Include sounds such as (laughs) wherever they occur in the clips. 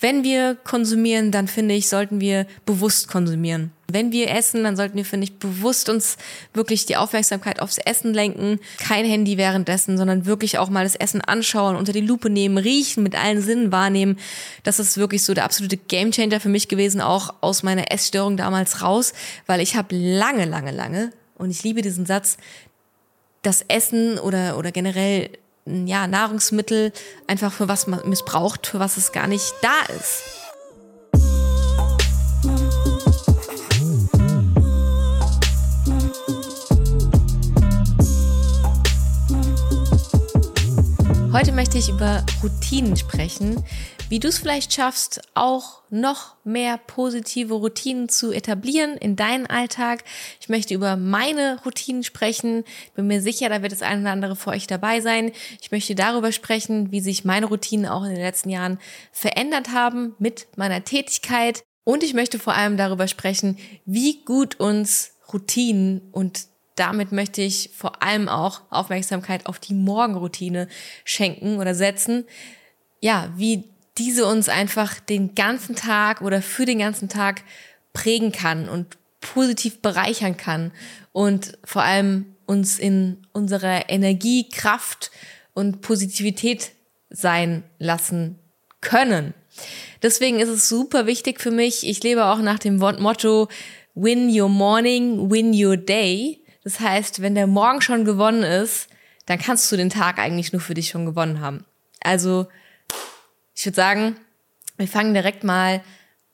wenn wir konsumieren, dann finde ich, sollten wir bewusst konsumieren. Wenn wir essen, dann sollten wir, finde ich, bewusst uns wirklich die Aufmerksamkeit aufs Essen lenken. Kein Handy währenddessen, sondern wirklich auch mal das Essen anschauen, unter die Lupe nehmen, riechen, mit allen Sinnen wahrnehmen. Das ist wirklich so der absolute Gamechanger für mich gewesen, auch aus meiner Essstörung damals raus, weil ich habe lange, lange, lange, und ich liebe diesen Satz, das Essen oder, oder generell ja, Nahrungsmittel einfach für was man missbraucht, für was es gar nicht da ist. Heute möchte ich über Routinen sprechen, wie du es vielleicht schaffst, auch noch mehr positive Routinen zu etablieren in deinen Alltag. Ich möchte über meine Routinen sprechen. Bin mir sicher, da wird das eine oder andere für euch dabei sein. Ich möchte darüber sprechen, wie sich meine Routinen auch in den letzten Jahren verändert haben mit meiner Tätigkeit. Und ich möchte vor allem darüber sprechen, wie gut uns Routinen und damit möchte ich vor allem auch Aufmerksamkeit auf die Morgenroutine schenken oder setzen. Ja, wie diese uns einfach den ganzen Tag oder für den ganzen Tag prägen kann und positiv bereichern kann und vor allem uns in unserer Energie, Kraft und Positivität sein lassen können. Deswegen ist es super wichtig für mich. Ich lebe auch nach dem Motto Win your morning, win your day. Das heißt, wenn der Morgen schon gewonnen ist, dann kannst du den Tag eigentlich nur für dich schon gewonnen haben. Also ich würde sagen, wir fangen direkt mal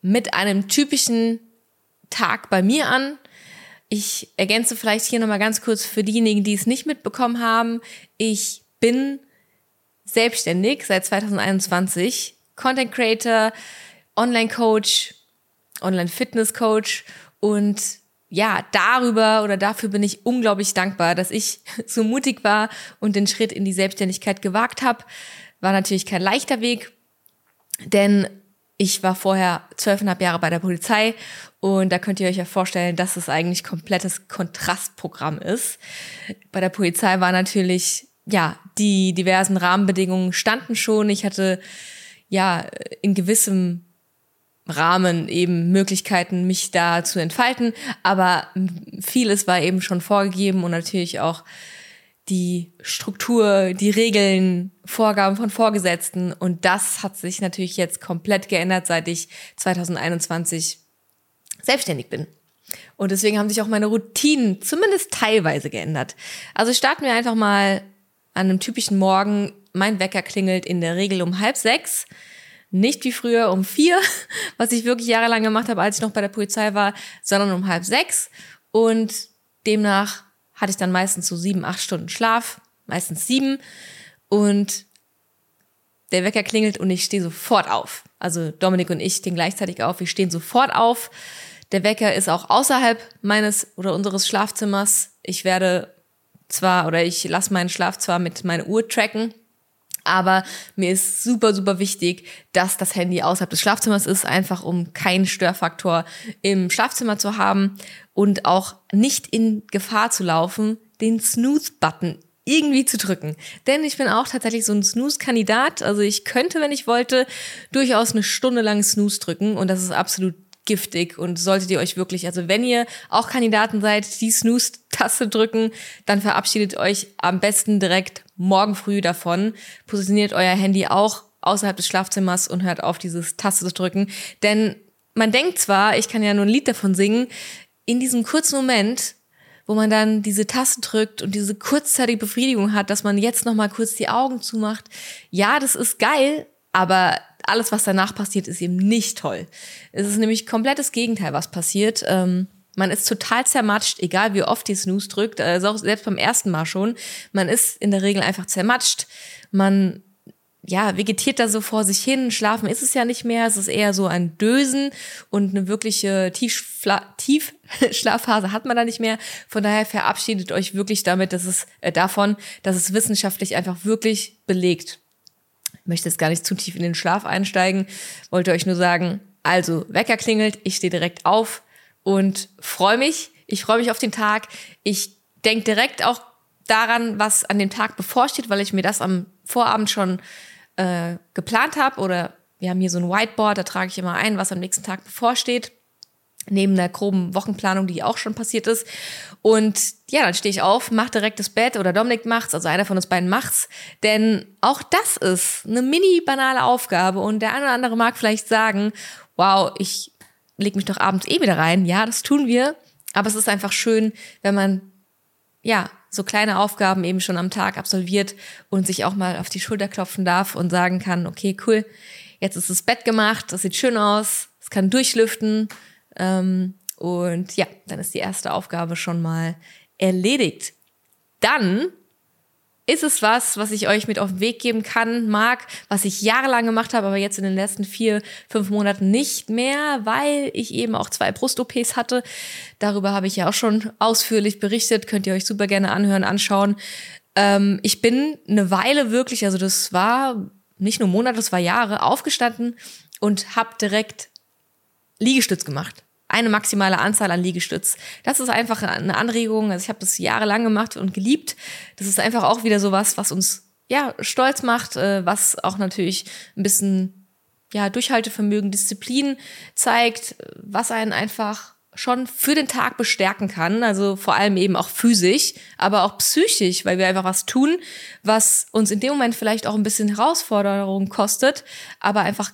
mit einem typischen Tag bei mir an. Ich ergänze vielleicht hier nochmal ganz kurz für diejenigen, die es nicht mitbekommen haben. Ich bin selbstständig seit 2021, Content Creator, Online Coach, Online Fitness Coach und ja, darüber oder dafür bin ich unglaublich dankbar, dass ich (laughs) so mutig war und den Schritt in die Selbstständigkeit gewagt habe. War natürlich kein leichter Weg, denn ich war vorher zwölfeinhalb Jahre bei der Polizei und da könnt ihr euch ja vorstellen, dass es eigentlich komplettes Kontrastprogramm ist. Bei der Polizei war natürlich, ja, die diversen Rahmenbedingungen standen schon. Ich hatte ja in gewissem Rahmen eben Möglichkeiten, mich da zu entfalten, aber vieles war eben schon vorgegeben und natürlich auch die Struktur, die Regeln, Vorgaben von Vorgesetzten. Und das hat sich natürlich jetzt komplett geändert, seit ich 2021 selbstständig bin. Und deswegen haben sich auch meine Routinen zumindest teilweise geändert. Also starten wir einfach mal an einem typischen Morgen. Mein Wecker klingelt in der Regel um halb sechs. Nicht wie früher um vier, (laughs) was ich wirklich jahrelang gemacht habe, als ich noch bei der Polizei war, sondern um halb sechs. Und demnach hatte ich dann meistens so sieben, acht Stunden Schlaf, meistens sieben. Und der Wecker klingelt und ich stehe sofort auf. Also Dominik und ich stehen gleichzeitig auf. Wir stehen sofort auf. Der Wecker ist auch außerhalb meines oder unseres Schlafzimmers. Ich werde zwar oder ich lasse meinen Schlaf zwar mit meiner Uhr tracken, aber mir ist super, super wichtig, dass das Handy außerhalb des Schlafzimmers ist, einfach um keinen Störfaktor im Schlafzimmer zu haben und auch nicht in Gefahr zu laufen, den Snooze-Button irgendwie zu drücken. Denn ich bin auch tatsächlich so ein Snooze-Kandidat. Also ich könnte, wenn ich wollte, durchaus eine Stunde lang Snooze drücken und das ist absolut giftig und solltet ihr euch wirklich, also wenn ihr auch Kandidaten seid, die Snooze-Taste drücken, dann verabschiedet euch am besten direkt morgen früh davon. Positioniert euer Handy auch außerhalb des Schlafzimmers und hört auf, dieses Taste zu drücken. Denn man denkt zwar, ich kann ja nur ein Lied davon singen, in diesem kurzen Moment, wo man dann diese Taste drückt und diese kurzzeitige Befriedigung hat, dass man jetzt noch mal kurz die Augen zumacht. Ja, das ist geil, aber alles, was danach passiert, ist eben nicht toll. Es ist nämlich komplettes Gegenteil, was passiert. Ähm, man ist total zermatscht, egal wie oft die Snooze drückt, also auch selbst beim ersten Mal schon. Man ist in der Regel einfach zermatscht. Man ja, vegetiert da so vor sich hin. Schlafen ist es ja nicht mehr. Es ist eher so ein Dösen und eine wirkliche Tiefschlafphase hat man da nicht mehr. Von daher verabschiedet euch wirklich damit, dass es äh, davon, dass es wissenschaftlich einfach wirklich belegt möchte jetzt gar nicht zu tief in den Schlaf einsteigen, wollte euch nur sagen, also Wecker klingelt, ich stehe direkt auf und freue mich. Ich freue mich auf den Tag. Ich denke direkt auch daran, was an dem Tag bevorsteht, weil ich mir das am Vorabend schon äh, geplant habe oder wir haben hier so ein Whiteboard, da trage ich immer ein, was am nächsten Tag bevorsteht neben der groben Wochenplanung, die auch schon passiert ist. Und ja, dann stehe ich auf, mach direkt das Bett oder Dominik macht's, also einer von uns beiden macht's. Denn auch das ist eine mini banale Aufgabe und der eine oder andere mag vielleicht sagen, wow, ich leg mich doch abends eh wieder rein. Ja, das tun wir. Aber es ist einfach schön, wenn man ja so kleine Aufgaben eben schon am Tag absolviert und sich auch mal auf die Schulter klopfen darf und sagen kann, okay, cool, jetzt ist das Bett gemacht, das sieht schön aus, es kann durchlüften, ähm, und ja, dann ist die erste Aufgabe schon mal erledigt. Dann ist es was, was ich euch mit auf den Weg geben kann, mag, was ich jahrelang gemacht habe, aber jetzt in den letzten vier, fünf Monaten nicht mehr, weil ich eben auch zwei Brust-OPs hatte. Darüber habe ich ja auch schon ausführlich berichtet, könnt ihr euch super gerne anhören, anschauen. Ähm, ich bin eine Weile wirklich, also das war nicht nur Monate, das war Jahre, aufgestanden und habe direkt Liegestütz gemacht eine maximale Anzahl an Liegestütz. Das ist einfach eine Anregung. Also ich habe das jahrelang gemacht und geliebt. Das ist einfach auch wieder sowas, was uns ja stolz macht, äh, was auch natürlich ein bisschen ja Durchhaltevermögen, Disziplin zeigt, was einen einfach schon für den Tag bestärken kann, also vor allem eben auch physisch, aber auch psychisch, weil wir einfach was tun, was uns in dem Moment vielleicht auch ein bisschen Herausforderung kostet, aber einfach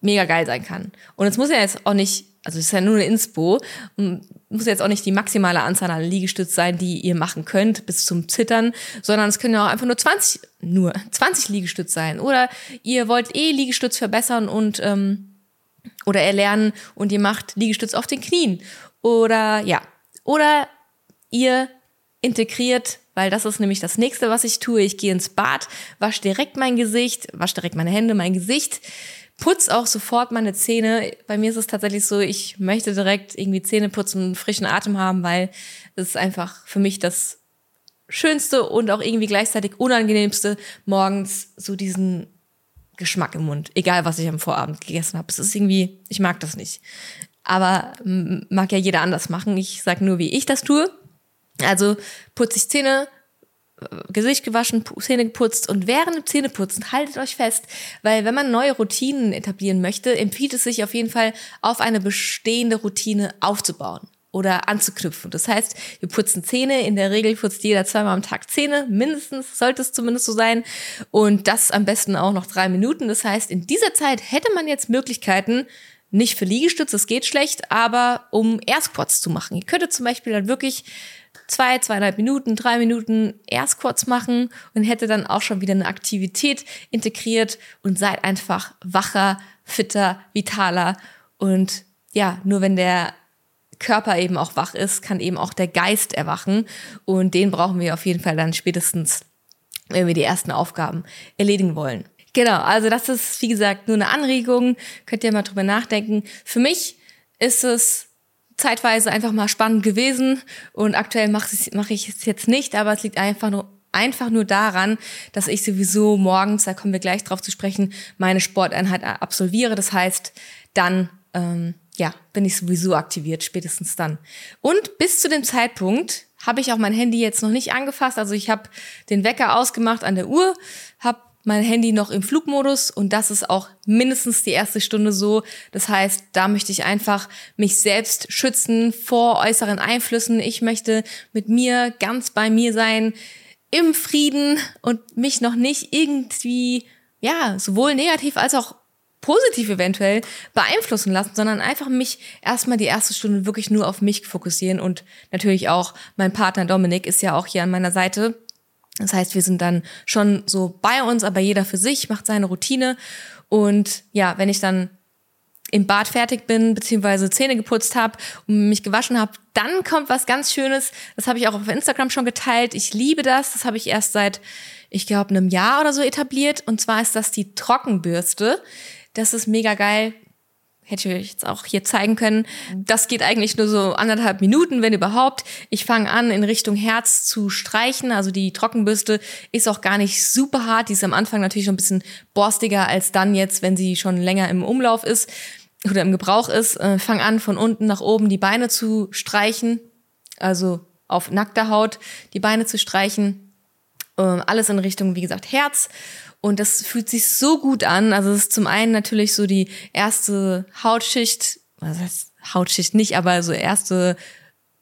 mega geil sein kann. Und es muss ja jetzt auch nicht also es ist ja nur eine Inspo, muss jetzt auch nicht die maximale Anzahl an Liegestütz sein, die ihr machen könnt bis zum Zittern, sondern es können ja auch einfach nur 20, nur 20 Liegestütz sein. Oder ihr wollt eh Liegestütz verbessern und ähm, oder erlernen und ihr macht Liegestütz auf den Knien. Oder ja, oder ihr integriert, weil das ist nämlich das nächste, was ich tue. Ich gehe ins Bad, wasche direkt mein Gesicht, wasche direkt meine Hände, mein Gesicht putz auch sofort meine Zähne. Bei mir ist es tatsächlich so, ich möchte direkt irgendwie Zähne putzen und frischen Atem haben, weil es ist einfach für mich das Schönste und auch irgendwie gleichzeitig unangenehmste morgens so diesen Geschmack im Mund, egal was ich am Vorabend gegessen habe. Es ist irgendwie, ich mag das nicht. Aber mag ja jeder anders machen. Ich sag nur, wie ich das tue. Also putze ich Zähne, Gesicht gewaschen, Zähne geputzt und während dem Zähneputzen haltet euch fest, weil wenn man neue Routinen etablieren möchte, empfiehlt es sich auf jeden Fall auf eine bestehende Routine aufzubauen oder anzuknüpfen. Das heißt, wir putzen Zähne, in der Regel putzt jeder zweimal am Tag Zähne, mindestens sollte es zumindest so sein und das am besten auch noch drei Minuten. Das heißt, in dieser Zeit hätte man jetzt Möglichkeiten, nicht für Liegestütze, das geht schlecht, aber um Air Squats zu machen. Ihr könntet zum Beispiel dann wirklich zwei, zweieinhalb Minuten, drei Minuten erst kurz machen und hätte dann auch schon wieder eine Aktivität integriert und seid einfach wacher, fitter, vitaler und ja, nur wenn der Körper eben auch wach ist, kann eben auch der Geist erwachen und den brauchen wir auf jeden Fall dann spätestens, wenn wir die ersten Aufgaben erledigen wollen. Genau, also das ist, wie gesagt, nur eine Anregung. Könnt ihr mal drüber nachdenken. Für mich ist es zeitweise einfach mal spannend gewesen und aktuell mache ich, mach ich es jetzt nicht, aber es liegt einfach nur einfach nur daran, dass ich sowieso morgens, da kommen wir gleich drauf zu sprechen, meine Sporteinheit absolviere. Das heißt, dann ähm, ja, bin ich sowieso aktiviert, spätestens dann. Und bis zu dem Zeitpunkt habe ich auch mein Handy jetzt noch nicht angefasst. Also ich habe den Wecker ausgemacht an der Uhr, habe mein Handy noch im Flugmodus und das ist auch mindestens die erste Stunde so. Das heißt, da möchte ich einfach mich selbst schützen vor äußeren Einflüssen. Ich möchte mit mir ganz bei mir sein, im Frieden und mich noch nicht irgendwie, ja, sowohl negativ als auch positiv eventuell beeinflussen lassen, sondern einfach mich erstmal die erste Stunde wirklich nur auf mich fokussieren und natürlich auch mein Partner Dominik ist ja auch hier an meiner Seite das heißt, wir sind dann schon so bei uns, aber jeder für sich macht seine Routine. Und ja, wenn ich dann im Bad fertig bin, beziehungsweise Zähne geputzt habe und mich gewaschen habe, dann kommt was ganz Schönes. Das habe ich auch auf Instagram schon geteilt. Ich liebe das. Das habe ich erst seit, ich glaube, einem Jahr oder so etabliert. Und zwar ist das die Trockenbürste. Das ist mega geil hätte ich euch jetzt auch hier zeigen können. Das geht eigentlich nur so anderthalb Minuten, wenn überhaupt. Ich fange an, in Richtung Herz zu streichen. Also die Trockenbürste ist auch gar nicht super hart. Die ist am Anfang natürlich noch ein bisschen borstiger als dann jetzt, wenn sie schon länger im Umlauf ist oder im Gebrauch ist. Äh, fang an, von unten nach oben die Beine zu streichen. Also auf nackter Haut die Beine zu streichen Ähm, alles in Richtung, wie gesagt, Herz. Und das fühlt sich so gut an. Also es ist zum einen natürlich so die erste Hautschicht, was heißt Hautschicht nicht, aber so erste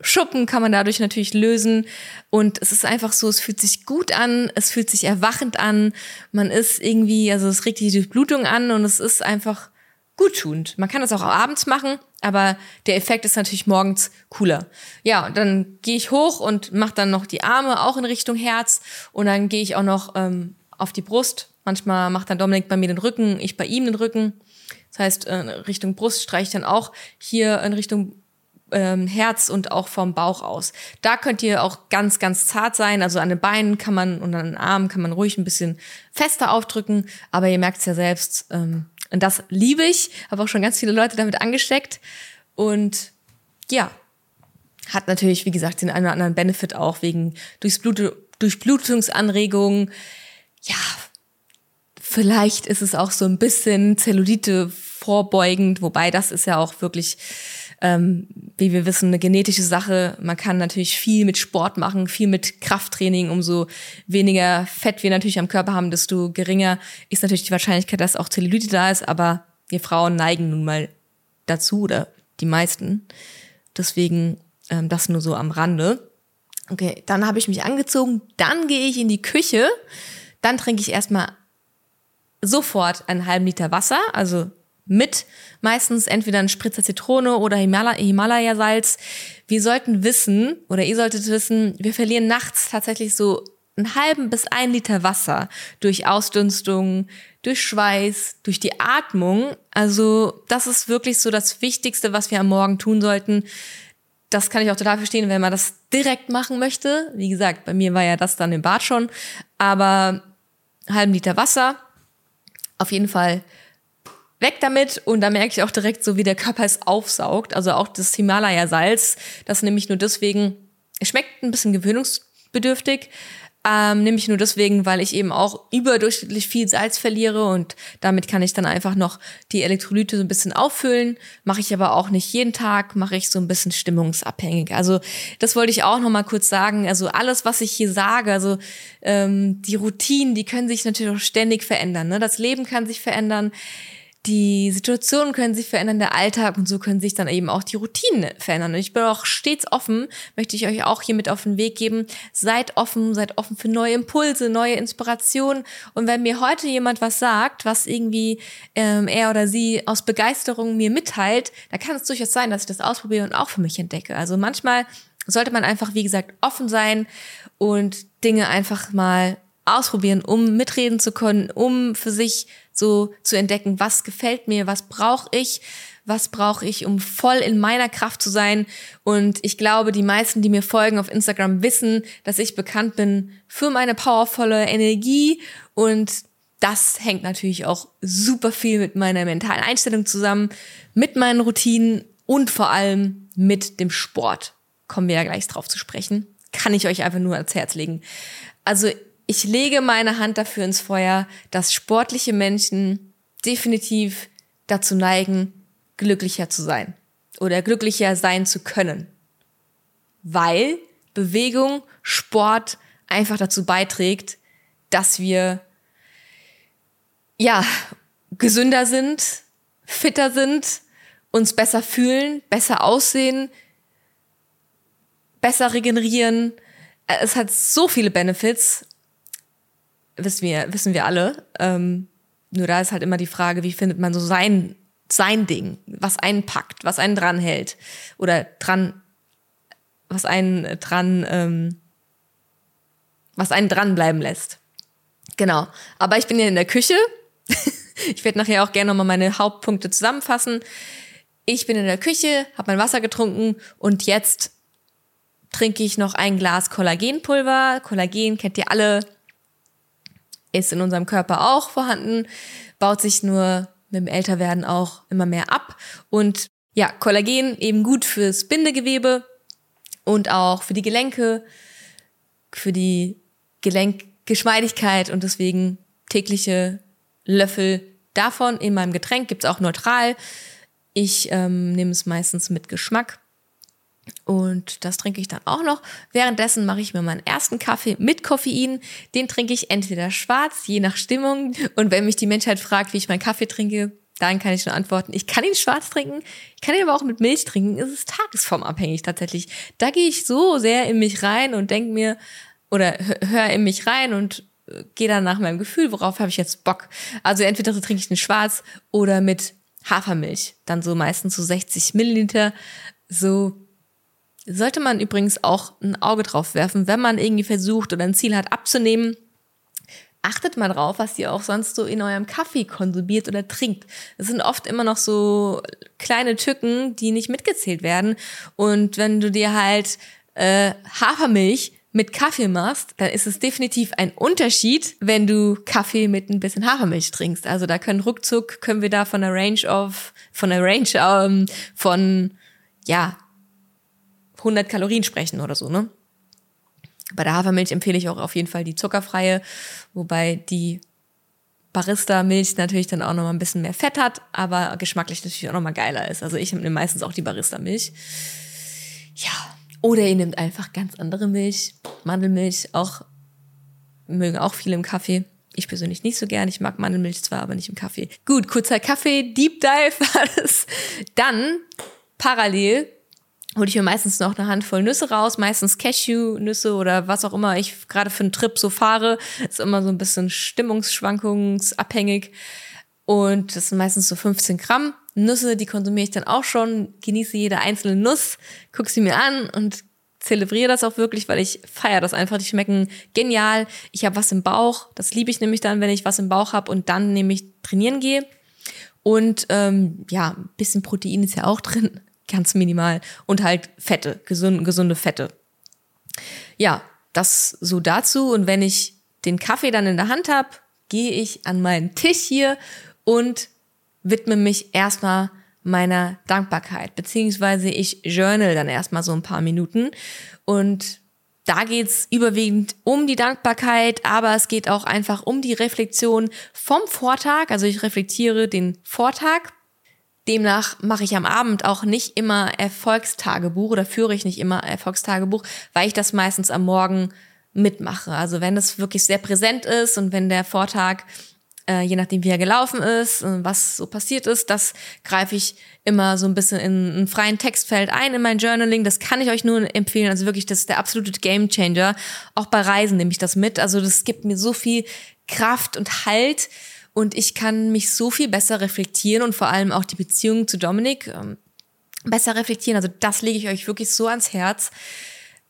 Schuppen kann man dadurch natürlich lösen. Und es ist einfach so, es fühlt sich gut an, es fühlt sich erwachend an. Man ist irgendwie, also es regt die Durchblutung an und es ist einfach guttunend. Man kann das auch abends machen, aber der Effekt ist natürlich morgens cooler. Ja, und dann gehe ich hoch und mache dann noch die Arme auch in Richtung Herz und dann gehe ich auch noch ähm, auf die Brust. Manchmal macht dann Dominik bei mir den Rücken, ich bei ihm den Rücken. Das heißt, äh, Richtung Brust streiche ich dann auch hier in Richtung ähm, Herz und auch vom Bauch aus. Da könnt ihr auch ganz, ganz zart sein. Also an den Beinen kann man und an den Armen kann man ruhig ein bisschen fester aufdrücken. Aber ihr merkt es ja selbst. Ähm, und das liebe ich. Habe auch schon ganz viele Leute damit angesteckt. Und ja, hat natürlich, wie gesagt, den einen oder anderen Benefit auch wegen Durchblut Durchblutungsanregungen. Ja, vielleicht ist es auch so ein bisschen Zellulite vorbeugend, wobei das ist ja auch wirklich ähm, wie wir wissen, eine genetische Sache. Man kann natürlich viel mit Sport machen, viel mit Krafttraining. Umso weniger Fett wir natürlich am Körper haben, desto geringer ist natürlich die Wahrscheinlichkeit, dass auch Zellulite da ist. Aber wir Frauen neigen nun mal dazu oder die meisten. Deswegen ähm, das nur so am Rande. Okay, dann habe ich mich angezogen, dann gehe ich in die Küche, dann trinke ich erstmal sofort einen halben Liter Wasser, also mit meistens entweder ein Spritzer Zitrone oder Himalaya-Salz. Wir sollten wissen, oder ihr solltet wissen, wir verlieren nachts tatsächlich so einen halben bis ein Liter Wasser durch Ausdünstung, durch Schweiß, durch die Atmung. Also das ist wirklich so das Wichtigste, was wir am Morgen tun sollten. Das kann ich auch total verstehen, wenn man das direkt machen möchte. Wie gesagt, bei mir war ja das dann im Bad schon. Aber einen halben Liter Wasser, auf jeden Fall weg damit. Und da merke ich auch direkt so, wie der Körper es aufsaugt. Also auch das Himalaya-Salz, das nämlich nur deswegen, es schmeckt ein bisschen gewöhnungsbedürftig, ähm, nämlich nur deswegen, weil ich eben auch überdurchschnittlich viel Salz verliere und damit kann ich dann einfach noch die Elektrolyte so ein bisschen auffüllen. Mache ich aber auch nicht jeden Tag, mache ich so ein bisschen stimmungsabhängig. Also das wollte ich auch noch mal kurz sagen. Also alles, was ich hier sage, also ähm, die Routinen, die können sich natürlich auch ständig verändern. Ne? Das Leben kann sich verändern die Situationen können sich verändern, der Alltag und so können sich dann eben auch die Routinen verändern. Und ich bin auch stets offen, möchte ich euch auch hier mit auf den Weg geben. Seid offen, seid offen für neue Impulse, neue Inspirationen. Und wenn mir heute jemand was sagt, was irgendwie ähm, er oder sie aus Begeisterung mir mitteilt, da kann es durchaus sein, dass ich das ausprobiere und auch für mich entdecke. Also manchmal sollte man einfach, wie gesagt, offen sein und Dinge einfach mal ausprobieren, um mitreden zu können, um für sich so zu entdecken, was gefällt mir, was brauche ich, was brauche ich, um voll in meiner Kraft zu sein. Und ich glaube, die meisten, die mir folgen auf Instagram, wissen, dass ich bekannt bin für meine powervolle Energie und das hängt natürlich auch super viel mit meiner mentalen Einstellung zusammen, mit meinen Routinen und vor allem mit dem Sport. Kommen wir ja gleich drauf zu sprechen. Kann ich euch einfach nur ans Herz legen. Also ich lege meine Hand dafür ins Feuer, dass sportliche Menschen definitiv dazu neigen, glücklicher zu sein oder glücklicher sein zu können. Weil Bewegung, Sport einfach dazu beiträgt, dass wir ja gesünder sind, fitter sind, uns besser fühlen, besser aussehen, besser regenerieren. Es hat so viele Benefits wissen wir, wissen wir alle. Ähm, nur da ist halt immer die Frage, wie findet man so sein, sein Ding, was einen packt, was einen dranhält oder dran, was einen dran, ähm, was einen dranbleiben lässt. Genau. Aber ich bin ja in der Küche. (laughs) ich werde nachher auch gerne nochmal meine Hauptpunkte zusammenfassen. Ich bin in der Küche, habe mein Wasser getrunken und jetzt trinke ich noch ein Glas Kollagenpulver. Kollagen kennt ihr alle, ist in unserem Körper auch vorhanden, baut sich nur mit dem Älterwerden auch immer mehr ab. Und ja, Kollagen eben gut fürs Bindegewebe und auch für die Gelenke, für die Gelenkgeschmeidigkeit und deswegen tägliche Löffel davon in meinem Getränk gibt's auch neutral. Ich ähm, nehme es meistens mit Geschmack. Und das trinke ich dann auch noch. Währenddessen mache ich mir meinen ersten Kaffee mit Koffein. Den trinke ich entweder schwarz, je nach Stimmung. Und wenn mich die Menschheit fragt, wie ich meinen Kaffee trinke, dann kann ich schon antworten. Ich kann ihn schwarz trinken, ich kann ihn aber auch mit Milch trinken. Es ist tagesformabhängig tatsächlich. Da gehe ich so sehr in mich rein und denke mir, oder höre in mich rein und äh, gehe dann nach meinem Gefühl, worauf habe ich jetzt Bock. Also entweder trinke ich den schwarz oder mit Hafermilch. Dann so meistens so 60 Milliliter. So sollte man übrigens auch ein Auge drauf werfen, wenn man irgendwie versucht oder ein Ziel hat abzunehmen. Achtet mal drauf, was ihr auch sonst so in eurem Kaffee konsumiert oder trinkt. Es sind oft immer noch so kleine Tücken, die nicht mitgezählt werden. Und wenn du dir halt äh, Hafermilch mit Kaffee machst, dann ist es definitiv ein Unterschied, wenn du Kaffee mit ein bisschen Hafermilch trinkst. Also da können ruckzuck, können wir da von der Range of, von der Range ähm, von, ja, 100 Kalorien sprechen oder so, ne? Bei der Hafermilch empfehle ich auch auf jeden Fall die zuckerfreie, wobei die Barista-Milch natürlich dann auch noch mal ein bisschen mehr Fett hat, aber geschmacklich natürlich auch noch mal geiler ist. Also ich nehme meistens auch die Barista-Milch. Ja, oder ihr nehmt einfach ganz andere Milch, Mandelmilch, auch mögen auch viele im Kaffee. Ich persönlich nicht so gern. Ich mag Mandelmilch zwar, aber nicht im Kaffee. Gut, kurzer Kaffee, Deep Dive war das. Dann parallel hole ich mir meistens noch eine Handvoll Nüsse raus, meistens Cashew-Nüsse oder was auch immer ich gerade für einen Trip so fahre. Ist immer so ein bisschen stimmungsschwankungsabhängig. Und das sind meistens so 15 Gramm. Nüsse, die konsumiere ich dann auch schon, genieße jede einzelne Nuss, gucke sie mir an und zelebriere das auch wirklich, weil ich feiere das einfach. Die schmecken genial. Ich habe was im Bauch. Das liebe ich nämlich dann, wenn ich was im Bauch habe und dann nämlich trainieren gehe. Und ähm, ja, ein bisschen Protein ist ja auch drin, ganz minimal. Und halt Fette, gesunde, gesunde Fette. Ja, das so dazu. Und wenn ich den Kaffee dann in der Hand habe, gehe ich an meinen Tisch hier und widme mich erstmal meiner Dankbarkeit, beziehungsweise ich journal dann erstmal so ein paar Minuten und da geht's überwiegend um die Dankbarkeit, aber es geht auch einfach um die Reflexion vom Vortag. Also ich reflektiere den Vortag. Demnach mache ich am Abend auch nicht immer Erfolgstagebuch oder führe ich nicht immer Erfolgstagebuch, weil ich das meistens am Morgen mitmache. Also wenn das wirklich sehr präsent ist und wenn der Vortag äh, je nachdem wie er gelaufen ist, äh, was so passiert ist, das greife ich immer so ein bisschen in einen freien Textfeld ein in mein Journaling. Das kann ich euch nur empfehlen. Also wirklich, das ist der absolute Game Changer. Auch bei Reisen nehme ich das mit. Also das gibt mir so viel Kraft und Halt und ich kann mich so viel besser reflektieren und vor allem auch die Beziehung zu Dominik ähm, besser reflektieren. Also das lege ich euch wirklich so ans Herz.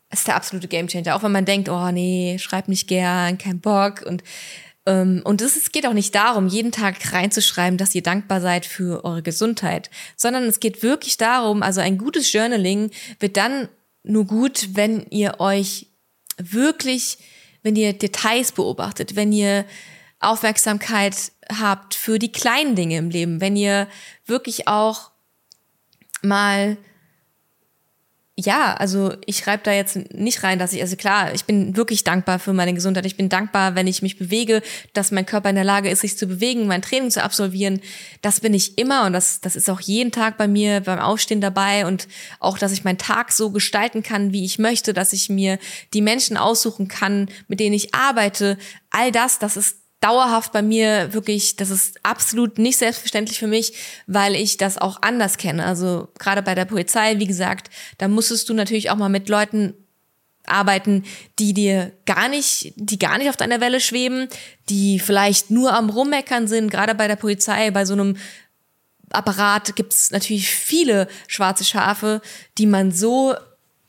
Das ist der absolute Gamechanger. Auch wenn man denkt, oh nee, schreib nicht gern, kein Bock und ähm, und es geht auch nicht darum, jeden Tag reinzuschreiben, dass ihr dankbar seid für eure Gesundheit, sondern es geht wirklich darum, also ein gutes Journaling wird dann nur gut, wenn ihr euch wirklich, wenn ihr Details beobachtet, wenn ihr Aufmerksamkeit habt für die kleinen Dinge im Leben, wenn ihr wirklich auch mal ja, also ich schreibe da jetzt nicht rein, dass ich, also klar, ich bin wirklich dankbar für meine Gesundheit. Ich bin dankbar, wenn ich mich bewege, dass mein Körper in der Lage ist, sich zu bewegen, mein Training zu absolvieren. Das bin ich immer und das, das ist auch jeden Tag bei mir beim Aufstehen dabei und auch, dass ich meinen Tag so gestalten kann, wie ich möchte, dass ich mir die Menschen aussuchen kann, mit denen ich arbeite. All das, das ist dauerhaft bei mir wirklich, das ist absolut nicht selbstverständlich für mich, weil ich das auch anders kenne. Also gerade bei der Polizei, wie gesagt, da musstest du natürlich auch mal mit Leuten arbeiten, die dir gar nicht, die gar nicht auf deiner Welle schweben, die vielleicht nur am Rummeckern sind. Gerade bei der Polizei, bei so einem Apparat gibt's natürlich viele schwarze Schafe, die man so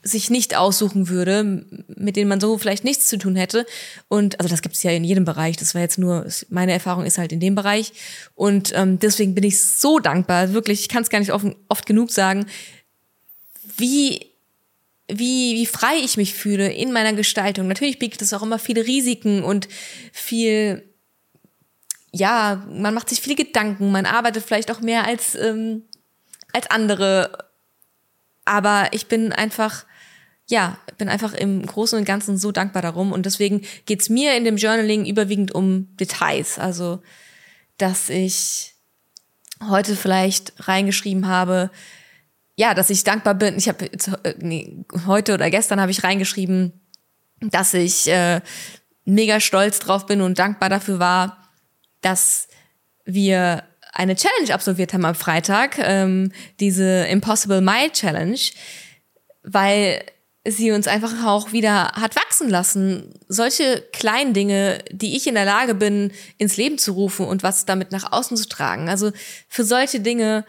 sich nicht aussuchen würde, mit denen man so vielleicht nichts zu tun hätte. Und also das gibt es ja in jedem Bereich. Das war jetzt nur, meine Erfahrung ist halt in dem Bereich. Und ähm, deswegen bin ich so dankbar, wirklich, ich kann es gar nicht oft, oft genug sagen, wie wie, wie frei ich mich fühle in meiner Gestaltung. Natürlich bietet es auch immer viele Risiken und viel, ja, man macht sich viele Gedanken, man arbeitet vielleicht auch mehr als, ähm, als andere. Aber ich bin einfach ja, bin einfach im Großen und Ganzen so dankbar darum. Und deswegen geht's mir in dem Journaling überwiegend um Details. Also, dass ich heute vielleicht reingeschrieben habe, ja, dass ich dankbar bin. Ich habe äh, nee, heute oder gestern habe ich reingeschrieben, dass ich äh, mega stolz drauf bin und dankbar dafür war, dass wir eine Challenge absolviert haben am Freitag, ähm, diese Impossible Mile Challenge, weil sie uns einfach auch wieder hat wachsen lassen. Solche kleinen Dinge, die ich in der Lage bin, ins Leben zu rufen und was damit nach außen zu tragen. Also für solche Dinge,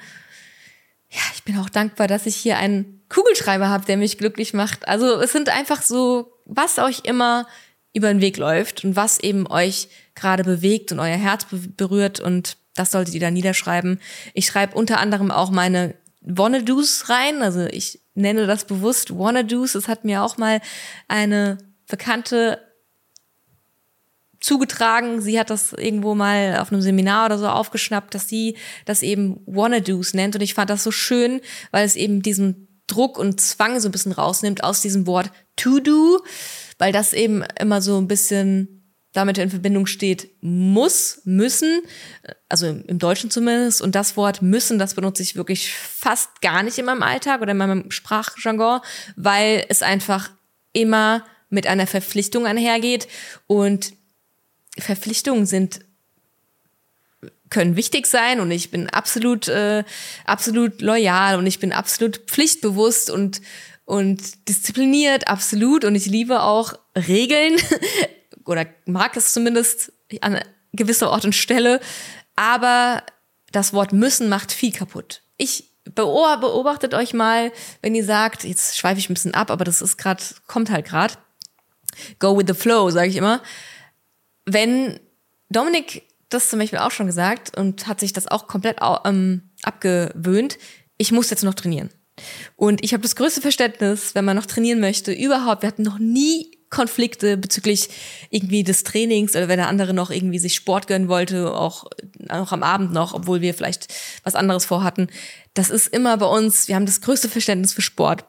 ja, ich bin auch dankbar, dass ich hier einen Kugelschreiber habe, der mich glücklich macht. Also es sind einfach so, was euch immer über den Weg läuft und was eben euch gerade bewegt und euer Herz berührt und das solltet ihr da niederschreiben. Ich schreibe unter anderem auch meine Wanna-Dos rein. Also ich nenne das bewusst Wanna-Dos. Es hat mir auch mal eine Bekannte zugetragen. Sie hat das irgendwo mal auf einem Seminar oder so aufgeschnappt, dass sie das eben Wanna-Dos nennt. Und ich fand das so schön, weil es eben diesen Druck und Zwang so ein bisschen rausnimmt aus diesem Wort to do, weil das eben immer so ein bisschen damit in Verbindung steht muss, müssen, also im Deutschen zumindest. Und das Wort müssen, das benutze ich wirklich fast gar nicht in meinem Alltag oder in meinem Sprachjargon, weil es einfach immer mit einer Verpflichtung einhergeht. Und Verpflichtungen sind können wichtig sein und ich bin absolut äh, absolut loyal und ich bin absolut pflichtbewusst und und diszipliniert absolut und ich liebe auch Regeln (laughs) oder mag es zumindest an gewisser Ort und Stelle. Aber das Wort müssen macht viel kaputt. Ich beobachtet euch mal, wenn ihr sagt, jetzt schweife ich ein bisschen ab, aber das ist gerade, kommt halt gerade. Go with the flow, sage ich immer. Wenn Dominik das zum Beispiel auch schon gesagt und hat sich das auch komplett ähm, abgewöhnt, ich muss jetzt noch trainieren. Und ich habe das größte Verständnis, wenn man noch trainieren möchte, überhaupt. Wir hatten noch nie Konflikte bezüglich irgendwie des Trainings oder wenn der andere noch irgendwie sich Sport gönnen wollte, auch, auch am Abend noch, obwohl wir vielleicht was anderes vorhatten. Das ist immer bei uns, wir haben das größte Verständnis für Sport.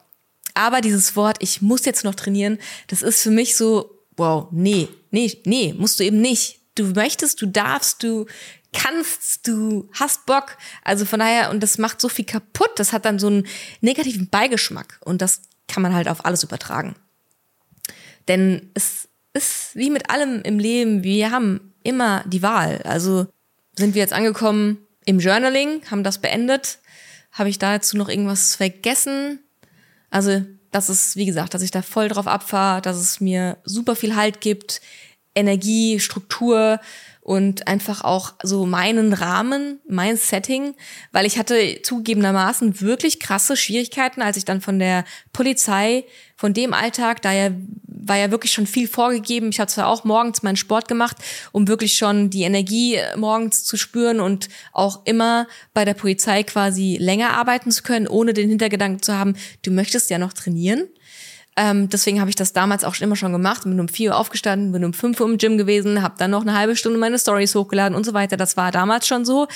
Aber dieses Wort, ich muss jetzt noch trainieren, das ist für mich so, wow, nee, nee, nee, musst du eben nicht. Du möchtest, du darfst, du kannst, du hast Bock. Also von daher, und das macht so viel kaputt, das hat dann so einen negativen Beigeschmack und das kann man halt auf alles übertragen. Denn es ist wie mit allem im Leben, wir haben immer die Wahl. Also sind wir jetzt angekommen im Journaling, haben das beendet. Habe ich dazu noch irgendwas vergessen? Also, das ist, wie gesagt, dass ich da voll drauf abfahre, dass es mir super viel Halt gibt, Energie, Struktur, und einfach auch so meinen Rahmen, mein Setting, weil ich hatte zugegebenermaßen wirklich krasse Schwierigkeiten, als ich dann von der Polizei, von dem Alltag, da ja war ja wirklich schon viel vorgegeben. Ich habe zwar auch morgens meinen Sport gemacht, um wirklich schon die Energie morgens zu spüren und auch immer bei der Polizei quasi länger arbeiten zu können, ohne den Hintergedanken zu haben, du möchtest ja noch trainieren. Ähm, deswegen habe ich das damals auch immer schon gemacht. Bin um 4 Uhr aufgestanden, bin um 5 Uhr im Gym gewesen, habe dann noch eine halbe Stunde meine Stories hochgeladen und so weiter. Das war damals schon so.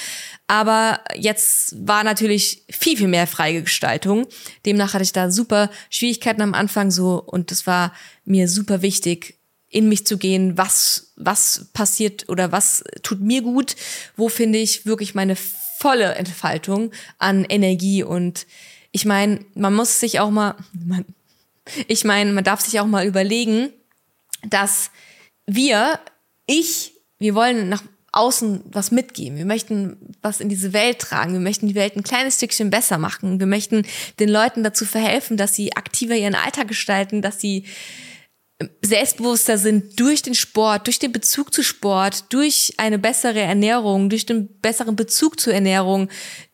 Aber jetzt war natürlich viel, viel mehr freie Gestaltung. Demnach hatte ich da super Schwierigkeiten am Anfang so und es war mir super wichtig, in mich zu gehen, was, was passiert oder was tut mir gut, wo finde ich wirklich meine volle Entfaltung an Energie und ich meine, man muss sich auch mal, man, ich meine, man darf sich auch mal überlegen, dass wir, ich, wir wollen nach außen was mitgeben. Wir möchten was in diese Welt tragen. Wir möchten die Welt ein kleines Stückchen besser machen. Wir möchten den Leuten dazu verhelfen, dass sie aktiver ihren Alltag gestalten, dass sie selbstbewusster sind durch den Sport, durch den Bezug zu Sport, durch eine bessere Ernährung, durch den besseren Bezug zur Ernährung,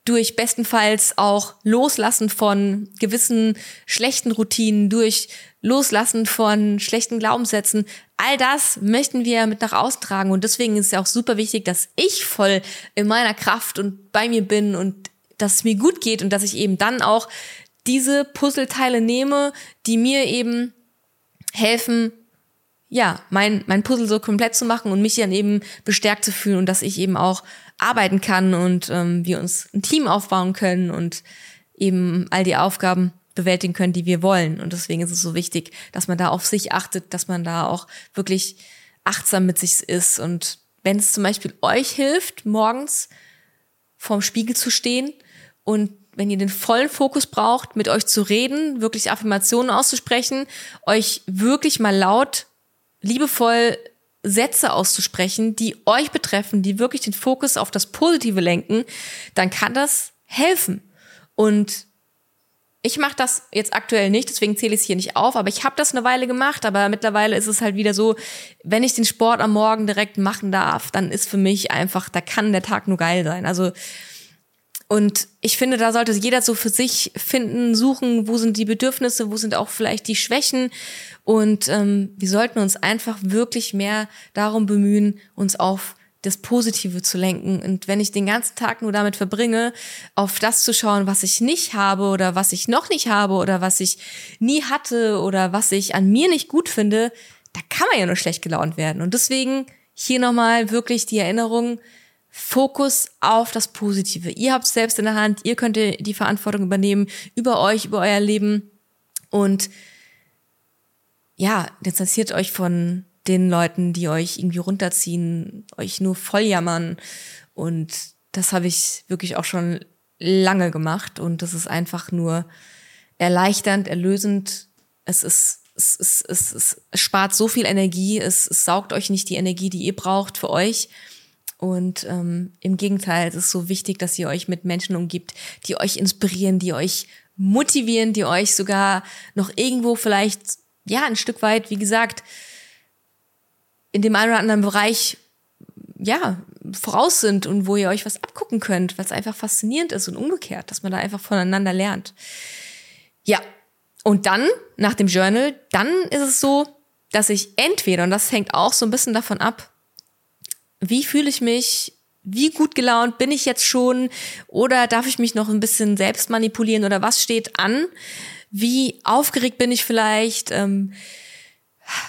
durch bestenfalls auch Loslassen von gewissen schlechten Routinen, durch Loslassen von schlechten Glaubenssätzen. All das möchten wir mit nach außen tragen und deswegen ist es ja auch super wichtig, dass ich voll in meiner Kraft und bei mir bin und dass es mir gut geht und dass ich eben dann auch diese Puzzleteile nehme, die mir eben helfen, ja, mein, mein Puzzle so komplett zu machen und mich dann eben bestärkt zu fühlen und dass ich eben auch arbeiten kann und ähm, wir uns ein Team aufbauen können und eben all die Aufgaben bewältigen können, die wir wollen. Und deswegen ist es so wichtig, dass man da auf sich achtet, dass man da auch wirklich achtsam mit sich ist. Und wenn es zum Beispiel euch hilft, morgens vorm Spiegel zu stehen und wenn ihr den vollen Fokus braucht, mit euch zu reden, wirklich Affirmationen auszusprechen, euch wirklich mal laut, liebevoll Sätze auszusprechen, die euch betreffen, die wirklich den Fokus auf das Positive lenken, dann kann das helfen. Und ich mache das jetzt aktuell nicht, deswegen zähle ich es hier nicht auf, aber ich habe das eine Weile gemacht, aber mittlerweile ist es halt wieder so, wenn ich den Sport am Morgen direkt machen darf, dann ist für mich einfach, da kann der Tag nur geil sein. Also und ich finde, da sollte jeder so für sich finden, suchen, wo sind die Bedürfnisse, wo sind auch vielleicht die Schwächen. Und ähm, wir sollten uns einfach wirklich mehr darum bemühen, uns auf das Positive zu lenken. Und wenn ich den ganzen Tag nur damit verbringe, auf das zu schauen, was ich nicht habe oder was ich noch nicht habe oder was ich nie hatte oder was ich an mir nicht gut finde, da kann man ja nur schlecht gelaunt werden. Und deswegen hier nochmal wirklich die Erinnerung, Fokus auf das Positive. Ihr habt es selbst in der Hand, ihr könnt die Verantwortung übernehmen über euch, über euer Leben und ja, distanziert euch von den Leuten, die euch irgendwie runterziehen, euch nur voll jammern. Und das habe ich wirklich auch schon lange gemacht. Und das ist einfach nur erleichternd, erlösend. Es ist, es, es, es, es, spart so viel Energie. Es, es saugt euch nicht die Energie, die ihr braucht für euch. Und ähm, im Gegenteil, es ist so wichtig, dass ihr euch mit Menschen umgibt, die euch inspirieren, die euch motivieren, die euch sogar noch irgendwo vielleicht, ja, ein Stück weit, wie gesagt, in dem einen oder anderen Bereich ja voraus sind und wo ihr euch was abgucken könnt, was einfach faszinierend ist und umgekehrt, dass man da einfach voneinander lernt. Ja, und dann nach dem Journal, dann ist es so, dass ich entweder und das hängt auch so ein bisschen davon ab, wie fühle ich mich, wie gut gelaunt bin ich jetzt schon oder darf ich mich noch ein bisschen selbst manipulieren oder was steht an, wie aufgeregt bin ich vielleicht. Ähm,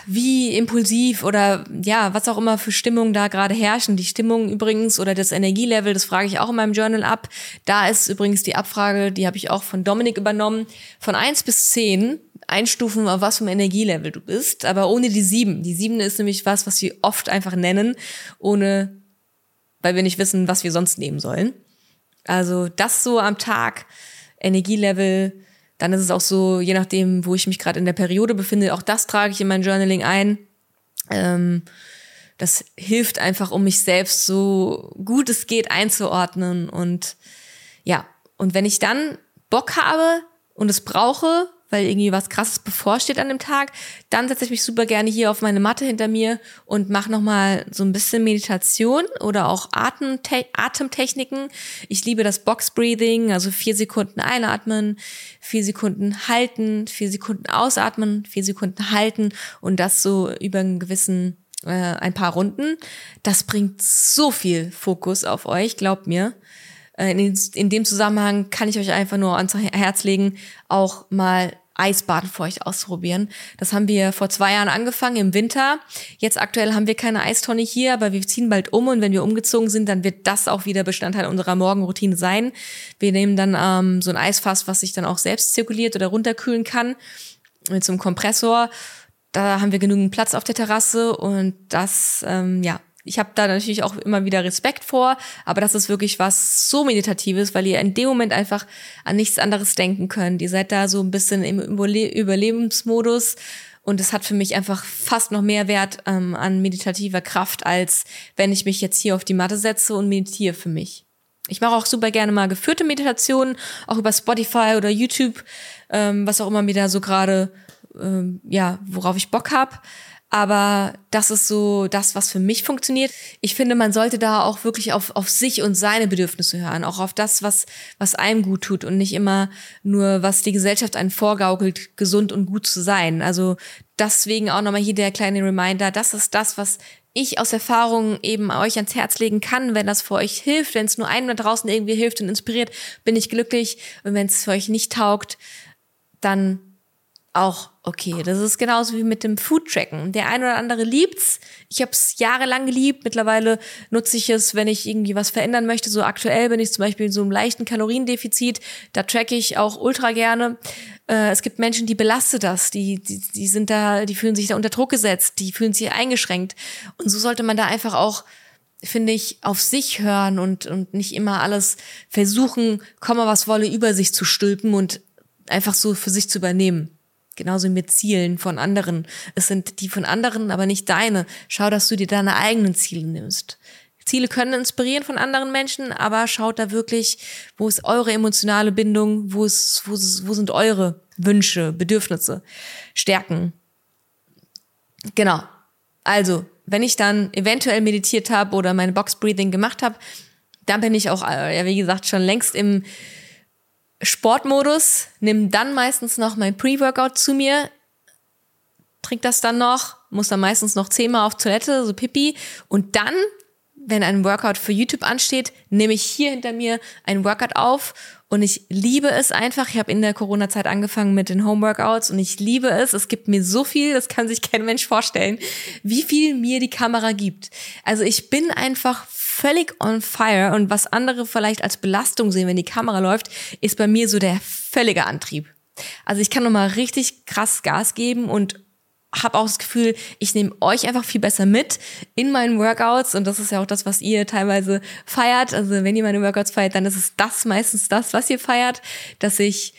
wie impulsiv oder ja, was auch immer für Stimmung da gerade herrschen. Die Stimmung übrigens oder das Energielevel, das frage ich auch in meinem Journal ab. Da ist übrigens die Abfrage, die habe ich auch von Dominik übernommen, von eins bis zehn einstufen, auf was ein Energielevel du bist, aber ohne die sieben. Die sieben ist nämlich was, was wir oft einfach nennen, ohne, weil wir nicht wissen, was wir sonst nehmen sollen. Also das so am Tag, Energielevel, dann ist es auch so, je nachdem, wo ich mich gerade in der Periode befinde, auch das trage ich in mein Journaling ein. Ähm, das hilft einfach, um mich selbst so gut es geht einzuordnen. Und ja, und wenn ich dann Bock habe und es brauche, weil irgendwie was krasses bevorsteht an dem Tag, dann setze ich mich super gerne hier auf meine Matte hinter mir und mache nochmal so ein bisschen Meditation oder auch Atemte Atemtechniken. Ich liebe das Box Breathing, also vier Sekunden einatmen, vier Sekunden halten, vier Sekunden ausatmen, vier Sekunden halten und das so über einen gewissen äh, ein paar Runden. Das bringt so viel Fokus auf euch, glaubt mir. Äh, in, in dem Zusammenhang kann ich euch einfach nur ans Herz legen, auch mal Eisbaden für euch auszuprobieren. Das haben wir vor zwei Jahren angefangen im Winter. Jetzt aktuell haben wir keine Eistonne hier, aber wir ziehen bald um und wenn wir umgezogen sind, dann wird das auch wieder Bestandteil unserer Morgenroutine sein. Wir nehmen dann ähm, so ein Eisfass, was sich dann auch selbst zirkuliert oder runterkühlen kann mit so einem Kompressor. Da haben wir genügend Platz auf der Terrasse und das, ähm, ja, ich habe da natürlich auch immer wieder Respekt vor, aber das ist wirklich was so Meditatives, weil ihr in dem Moment einfach an nichts anderes denken könnt. Ihr seid da so ein bisschen im Überlebensmodus und es hat für mich einfach fast noch mehr Wert ähm, an meditativer Kraft, als wenn ich mich jetzt hier auf die Matte setze und meditiere für mich. Ich mache auch super gerne mal geführte Meditationen, auch über Spotify oder YouTube, ähm, was auch immer mir da so gerade, ähm, ja, worauf ich Bock hab. Aber das ist so das, was für mich funktioniert. Ich finde, man sollte da auch wirklich auf, auf sich und seine Bedürfnisse hören, auch auf das, was, was einem gut tut und nicht immer nur, was die Gesellschaft einen vorgaukelt, gesund und gut zu sein. Also deswegen auch nochmal hier der kleine Reminder, das ist das, was ich aus Erfahrung eben euch ans Herz legen kann, wenn das für euch hilft, wenn es nur einem da draußen irgendwie hilft und inspiriert, bin ich glücklich. Und wenn es für euch nicht taugt, dann auch okay. Das ist genauso wie mit dem Food-Tracken. Der ein oder andere liebt's. Ich habe es jahrelang geliebt. Mittlerweile nutze ich es, wenn ich irgendwie was verändern möchte. So aktuell bin ich zum Beispiel in so einem leichten Kaloriendefizit. Da tracke ich auch ultra gerne. Äh, es gibt Menschen, die belastet das. Die, die, die sind da, die fühlen sich da unter Druck gesetzt. Die fühlen sich eingeschränkt. Und so sollte man da einfach auch finde ich, auf sich hören und, und nicht immer alles versuchen, komme was wolle, über sich zu stülpen und einfach so für sich zu übernehmen. Genauso mit Zielen von anderen. Es sind die von anderen, aber nicht deine. Schau, dass du dir deine eigenen Ziele nimmst. Ziele können inspirieren von anderen Menschen, aber schaut da wirklich, wo ist eure emotionale Bindung, wo, ist, wo, ist, wo sind eure Wünsche, Bedürfnisse, Stärken. Genau. Also, wenn ich dann eventuell meditiert habe oder meine Box Breathing gemacht habe, dann bin ich auch, äh, ja, wie gesagt, schon längst im Sportmodus, nimm dann meistens noch mein Pre-Workout zu mir, trink das dann noch, muss dann meistens noch zehnmal auf Toilette, so Pipi, und dann, wenn ein Workout für YouTube ansteht, nehme ich hier hinter mir ein Workout auf und ich liebe es einfach. Ich habe in der Corona-Zeit angefangen mit den Homeworkouts und ich liebe es. Es gibt mir so viel, das kann sich kein Mensch vorstellen, wie viel mir die Kamera gibt. Also ich bin einfach völlig on fire und was andere vielleicht als Belastung sehen, wenn die Kamera läuft, ist bei mir so der völlige Antrieb. Also ich kann nochmal richtig krass Gas geben und habe auch das Gefühl, ich nehme euch einfach viel besser mit in meinen Workouts und das ist ja auch das, was ihr teilweise feiert. Also wenn ihr meine Workouts feiert, dann ist es das meistens das, was ihr feiert, dass ich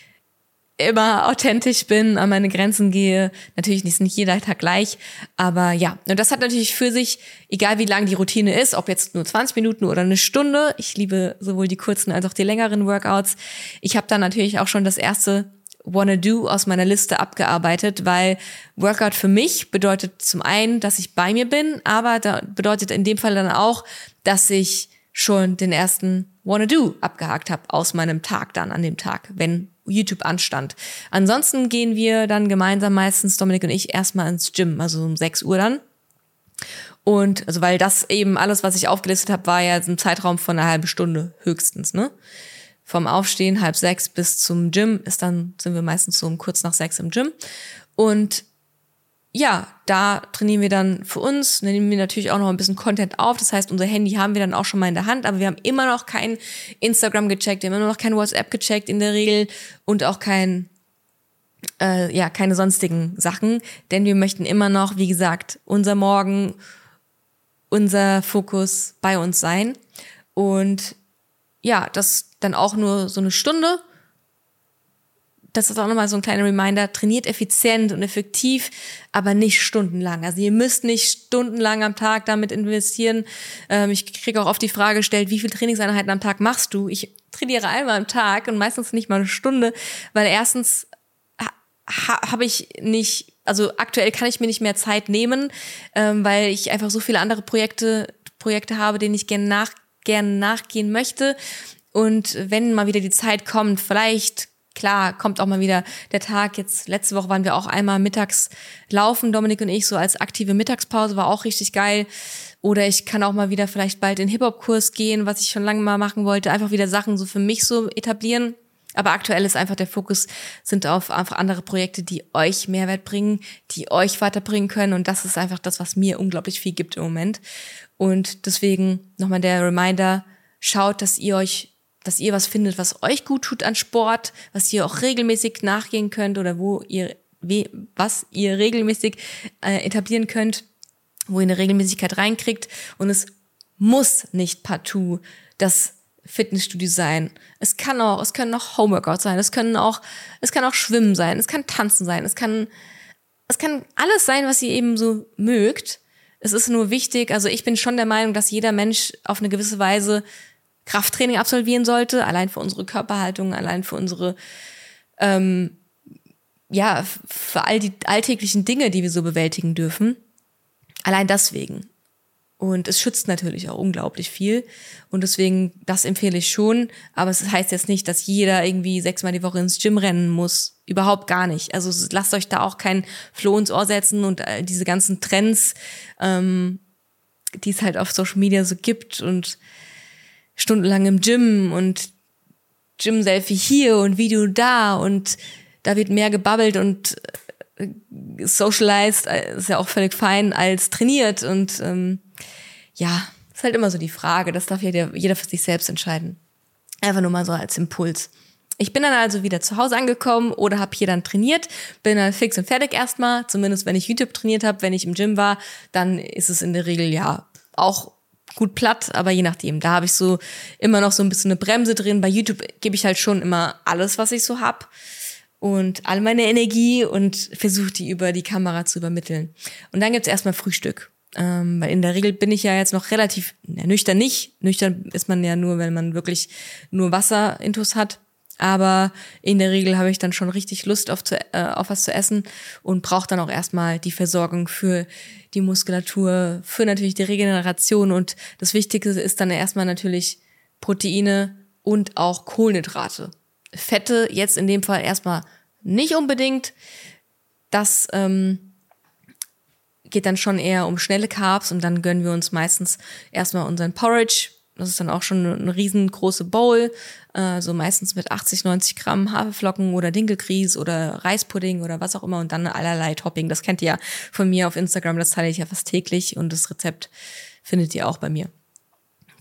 immer authentisch bin, an meine Grenzen gehe. Natürlich ist nicht jeder Tag gleich, aber ja. Und das hat natürlich für sich, egal wie lang die Routine ist, ob jetzt nur 20 Minuten oder eine Stunde. Ich liebe sowohl die kurzen als auch die längeren Workouts. Ich habe dann natürlich auch schon das erste Wanna Do aus meiner Liste abgearbeitet, weil Workout für mich bedeutet zum einen, dass ich bei mir bin, aber da bedeutet in dem Fall dann auch, dass ich schon den ersten Wanna Do abgehakt habe aus meinem Tag dann an dem Tag, wenn YouTube anstand. Ansonsten gehen wir dann gemeinsam meistens, Dominik und ich, erstmal ins Gym, also um 6 Uhr dann. Und also weil das eben alles, was ich aufgelistet habe, war ja ein Zeitraum von einer halben Stunde höchstens, ne? vom Aufstehen halb sechs bis zum Gym ist dann, sind wir meistens so um kurz nach sechs im Gym. Und ja, da trainieren wir dann für uns, nehmen wir natürlich auch noch ein bisschen Content auf. Das heißt, unser Handy haben wir dann auch schon mal in der Hand, aber wir haben immer noch kein Instagram gecheckt, wir haben immer noch kein WhatsApp gecheckt in der Regel und auch kein, äh, ja, keine sonstigen Sachen, denn wir möchten immer noch, wie gesagt, unser Morgen, unser Fokus bei uns sein. Und ja, das dann auch nur so eine Stunde. Das ist auch nochmal so ein kleiner Reminder. Trainiert effizient und effektiv, aber nicht stundenlang. Also ihr müsst nicht stundenlang am Tag damit investieren. Ähm, ich kriege auch oft die Frage gestellt, wie viele Trainingseinheiten am Tag machst du? Ich trainiere einmal am Tag und meistens nicht mal eine Stunde, weil erstens ha habe ich nicht, also aktuell kann ich mir nicht mehr Zeit nehmen, ähm, weil ich einfach so viele andere Projekte Projekte habe, denen ich gerne nach gerne nachgehen möchte. Und wenn mal wieder die Zeit kommt, vielleicht, klar, kommt auch mal wieder der Tag. Jetzt, letzte Woche waren wir auch einmal mittags laufen, Dominik und ich, so als aktive Mittagspause, war auch richtig geil. Oder ich kann auch mal wieder vielleicht bald in Hip-Hop-Kurs gehen, was ich schon lange mal machen wollte. Einfach wieder Sachen so für mich so etablieren. Aber aktuell ist einfach der Fokus, sind auf einfach andere Projekte, die euch Mehrwert bringen, die euch weiterbringen können. Und das ist einfach das, was mir unglaublich viel gibt im Moment. Und deswegen nochmal der Reminder, schaut, dass ihr euch, dass ihr was findet, was euch gut tut an Sport, was ihr auch regelmäßig nachgehen könnt oder wo ihr, was ihr regelmäßig äh, etablieren könnt, wo ihr eine Regelmäßigkeit reinkriegt. Und es muss nicht partout das Fitnessstudio sein. Es kann auch, es können auch Homeworkouts sein, es können auch, es kann auch Schwimmen sein, es kann Tanzen sein, es kann, es kann alles sein, was ihr eben so mögt. Es ist nur wichtig, also ich bin schon der Meinung, dass jeder Mensch auf eine gewisse Weise Krafttraining absolvieren sollte, allein für unsere Körperhaltung, allein für unsere, ähm, ja, für all die alltäglichen Dinge, die wir so bewältigen dürfen. Allein deswegen. Und es schützt natürlich auch unglaublich viel. Und deswegen, das empfehle ich schon. Aber es heißt jetzt nicht, dass jeder irgendwie sechsmal die Woche ins Gym rennen muss. Überhaupt gar nicht. Also lasst euch da auch kein Floh ins Ohr setzen und äh, diese ganzen Trends, ähm, die es halt auf Social Media so gibt und stundenlang im Gym und Gym-Selfie hier und Video da und da wird mehr gebabbelt und äh, socialized, äh, ist ja auch völlig fein, als trainiert und ähm, ja, ist halt immer so die Frage. Das darf jeder, jeder für sich selbst entscheiden. Einfach nur mal so als Impuls. Ich bin dann also wieder zu Hause angekommen oder habe hier dann trainiert, bin dann fix und fertig erstmal. Zumindest wenn ich YouTube trainiert habe, wenn ich im Gym war, dann ist es in der Regel ja auch gut platt, aber je nachdem. Da habe ich so immer noch so ein bisschen eine Bremse drin. Bei YouTube gebe ich halt schon immer alles, was ich so hab und all meine Energie und versuche die über die Kamera zu übermitteln. Und dann gibt's erstmal Frühstück. Ähm, weil in der Regel bin ich ja jetzt noch relativ ja, nüchtern nicht. Nüchtern ist man ja nur, wenn man wirklich nur Wasser intus hat. Aber in der Regel habe ich dann schon richtig Lust auf, zu, äh, auf was zu essen und brauche dann auch erstmal die Versorgung für die Muskulatur, für natürlich die Regeneration. Und das Wichtigste ist dann erstmal natürlich Proteine und auch Kohlenhydrate. Fette jetzt in dem Fall erstmal nicht unbedingt. Das ähm, geht dann schon eher um schnelle Carbs und dann gönnen wir uns meistens erstmal unseren Porridge das ist dann auch schon eine riesengroße Bowl, äh, so meistens mit 80, 90 Gramm Haferflocken oder Dinkelgrieß oder Reispudding oder was auch immer und dann allerlei Topping. Das kennt ihr ja von mir auf Instagram, das teile ich ja fast täglich und das Rezept findet ihr auch bei mir.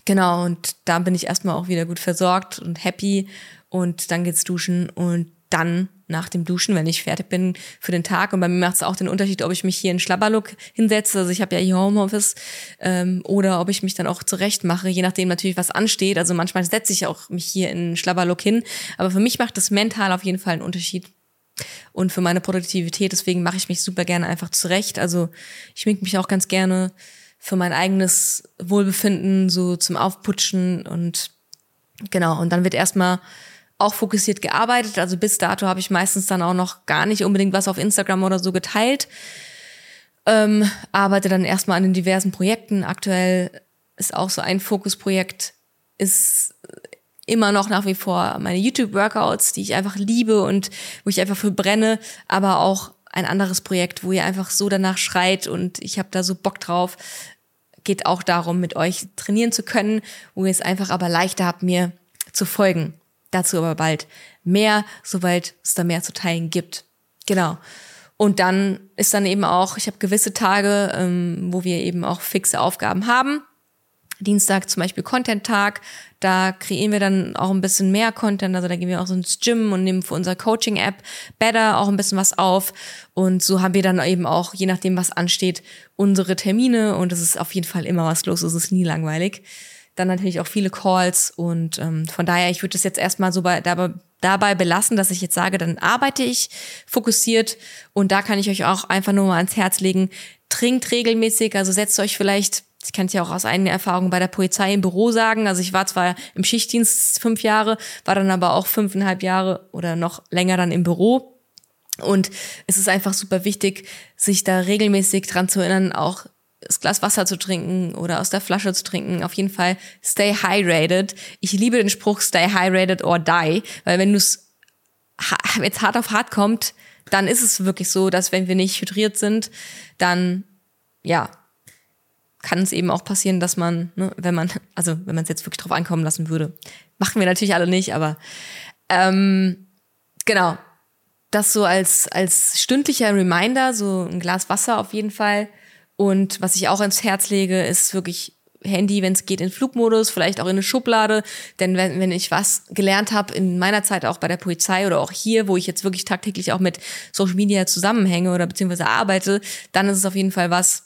Genau, und da bin ich erstmal auch wieder gut versorgt und happy und dann geht's duschen und dann nach dem Duschen, wenn ich fertig bin für den Tag. Und bei mir macht es auch den Unterschied, ob ich mich hier in Schlabberlook hinsetze, also ich habe ja hier Homeoffice, ähm, oder ob ich mich dann auch zurecht mache, je nachdem natürlich, was ansteht. Also manchmal setze ich auch mich hier in Schlabberlook hin. Aber für mich macht das mental auf jeden Fall einen Unterschied. Und für meine Produktivität, deswegen mache ich mich super gerne einfach zurecht. Also ich schmink mich auch ganz gerne für mein eigenes Wohlbefinden, so zum Aufputschen und genau. Und dann wird erstmal auch fokussiert gearbeitet. Also bis dato habe ich meistens dann auch noch gar nicht unbedingt was auf Instagram oder so geteilt. Ähm, arbeite dann erstmal an den diversen Projekten. Aktuell ist auch so ein Fokusprojekt, ist immer noch nach wie vor meine YouTube-Workouts, die ich einfach liebe und wo ich einfach für brenne, aber auch ein anderes Projekt, wo ihr einfach so danach schreit und ich habe da so Bock drauf. Geht auch darum, mit euch trainieren zu können, wo ihr es einfach aber leichter habt, mir zu folgen. Dazu aber bald mehr, sobald es da mehr zu teilen gibt. Genau. Und dann ist dann eben auch, ich habe gewisse Tage, ähm, wo wir eben auch fixe Aufgaben haben. Dienstag zum Beispiel Content-Tag, da kreieren wir dann auch ein bisschen mehr Content, also da gehen wir auch so ins Gym und nehmen für unsere Coaching-App Better auch ein bisschen was auf und so haben wir dann eben auch, je nachdem was ansteht, unsere Termine und es ist auf jeden Fall immer was los, es ist nie langweilig dann natürlich auch viele Calls und ähm, von daher, ich würde das jetzt erstmal so bei, dabei, dabei belassen, dass ich jetzt sage, dann arbeite ich fokussiert und da kann ich euch auch einfach nur mal ans Herz legen, trinkt regelmäßig, also setzt euch vielleicht ich kann es ja auch aus eigener Erfahrung bei der Polizei im Büro sagen. Also ich war zwar im Schichtdienst fünf Jahre, war dann aber auch fünfeinhalb Jahre oder noch länger dann im Büro. Und es ist einfach super wichtig, sich da regelmäßig dran zu erinnern, auch das Glas Wasser zu trinken oder aus der Flasche zu trinken. Auf jeden Fall stay hydrated. Ich liebe den Spruch stay hydrated or die, weil wenn du es jetzt hart auf hart kommt, dann ist es wirklich so, dass wenn wir nicht hydriert sind, dann ja kann es eben auch passieren, dass man, ne, wenn man, also wenn man es jetzt wirklich drauf ankommen lassen würde, machen wir natürlich alle nicht, aber ähm, genau, das so als als stündlicher Reminder, so ein Glas Wasser auf jeden Fall und was ich auch ins Herz lege, ist wirklich Handy, wenn es geht, in Flugmodus, vielleicht auch in eine Schublade. Denn wenn, wenn ich was gelernt habe in meiner Zeit auch bei der Polizei oder auch hier, wo ich jetzt wirklich tagtäglich auch mit Social Media zusammenhänge oder beziehungsweise arbeite, dann ist es auf jeden Fall was,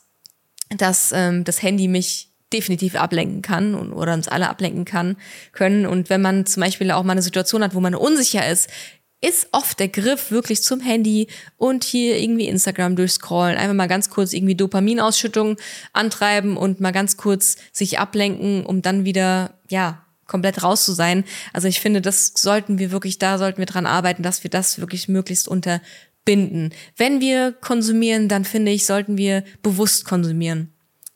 dass ähm, das Handy mich definitiv ablenken kann und, oder uns alle ablenken kann können. Und wenn man zum Beispiel auch mal eine Situation hat, wo man unsicher ist, ist oft der Griff wirklich zum Handy und hier irgendwie Instagram durchscrollen, einfach mal ganz kurz irgendwie Dopaminausschüttung antreiben und mal ganz kurz sich ablenken, um dann wieder, ja, komplett raus zu sein. Also ich finde, das sollten wir wirklich, da sollten wir dran arbeiten, dass wir das wirklich möglichst unterbinden. Wenn wir konsumieren, dann finde ich, sollten wir bewusst konsumieren.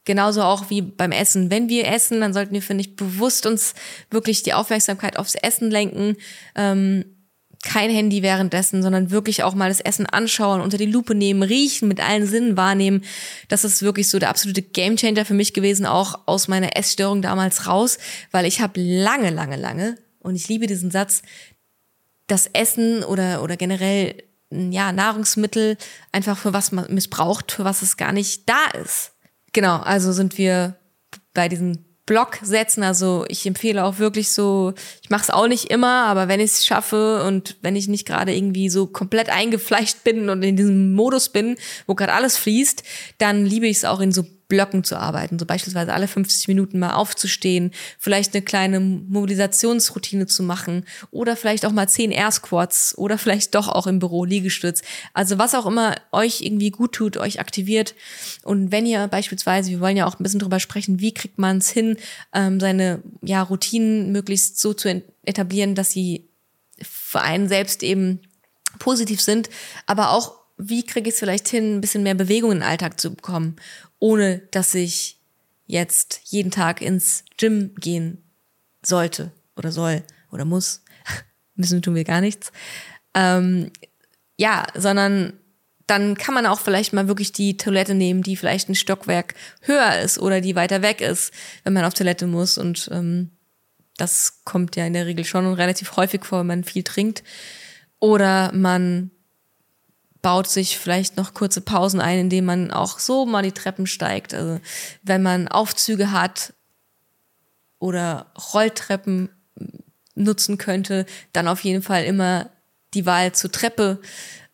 Genauso auch wie beim Essen. Wenn wir essen, dann sollten wir, finde ich, bewusst uns wirklich die Aufmerksamkeit aufs Essen lenken. Ähm, kein Handy währenddessen, sondern wirklich auch mal das Essen anschauen, unter die Lupe nehmen, riechen, mit allen Sinnen wahrnehmen. Das ist wirklich so der absolute Gamechanger für mich gewesen, auch aus meiner Essstörung damals raus, weil ich habe lange, lange, lange, und ich liebe diesen Satz, das Essen oder, oder generell ja, Nahrungsmittel einfach für was man missbraucht, für was es gar nicht da ist. Genau, also sind wir bei diesen Block setzen. Also ich empfehle auch wirklich so, ich mache es auch nicht immer, aber wenn ich es schaffe und wenn ich nicht gerade irgendwie so komplett eingefleischt bin und in diesem Modus bin, wo gerade alles fließt, dann liebe ich es auch in so Blöcken zu arbeiten. So beispielsweise alle 50 Minuten mal aufzustehen, vielleicht eine kleine Mobilisationsroutine zu machen oder vielleicht auch mal 10 Air Squats oder vielleicht doch auch im Büro Liegestütz. Also was auch immer euch irgendwie gut tut, euch aktiviert. Und wenn ihr beispielsweise, wir wollen ja auch ein bisschen drüber sprechen, wie kriegt man es hin, ähm, seine ja, Routinen möglichst so zu etablieren, dass sie für einen selbst eben positiv sind, aber auch wie kriege ich es vielleicht hin, ein bisschen mehr Bewegung in den Alltag zu bekommen ohne dass ich jetzt jeden Tag ins Gym gehen sollte oder soll oder muss. (laughs) Müssen tun wir gar nichts. Ähm, ja, sondern dann kann man auch vielleicht mal wirklich die Toilette nehmen, die vielleicht ein Stockwerk höher ist oder die weiter weg ist, wenn man auf Toilette muss. Und ähm, das kommt ja in der Regel schon relativ häufig vor, wenn man viel trinkt. Oder man baut sich vielleicht noch kurze Pausen ein, indem man auch so mal die Treppen steigt. Also wenn man Aufzüge hat oder Rolltreppen nutzen könnte, dann auf jeden Fall immer die Wahl zur Treppe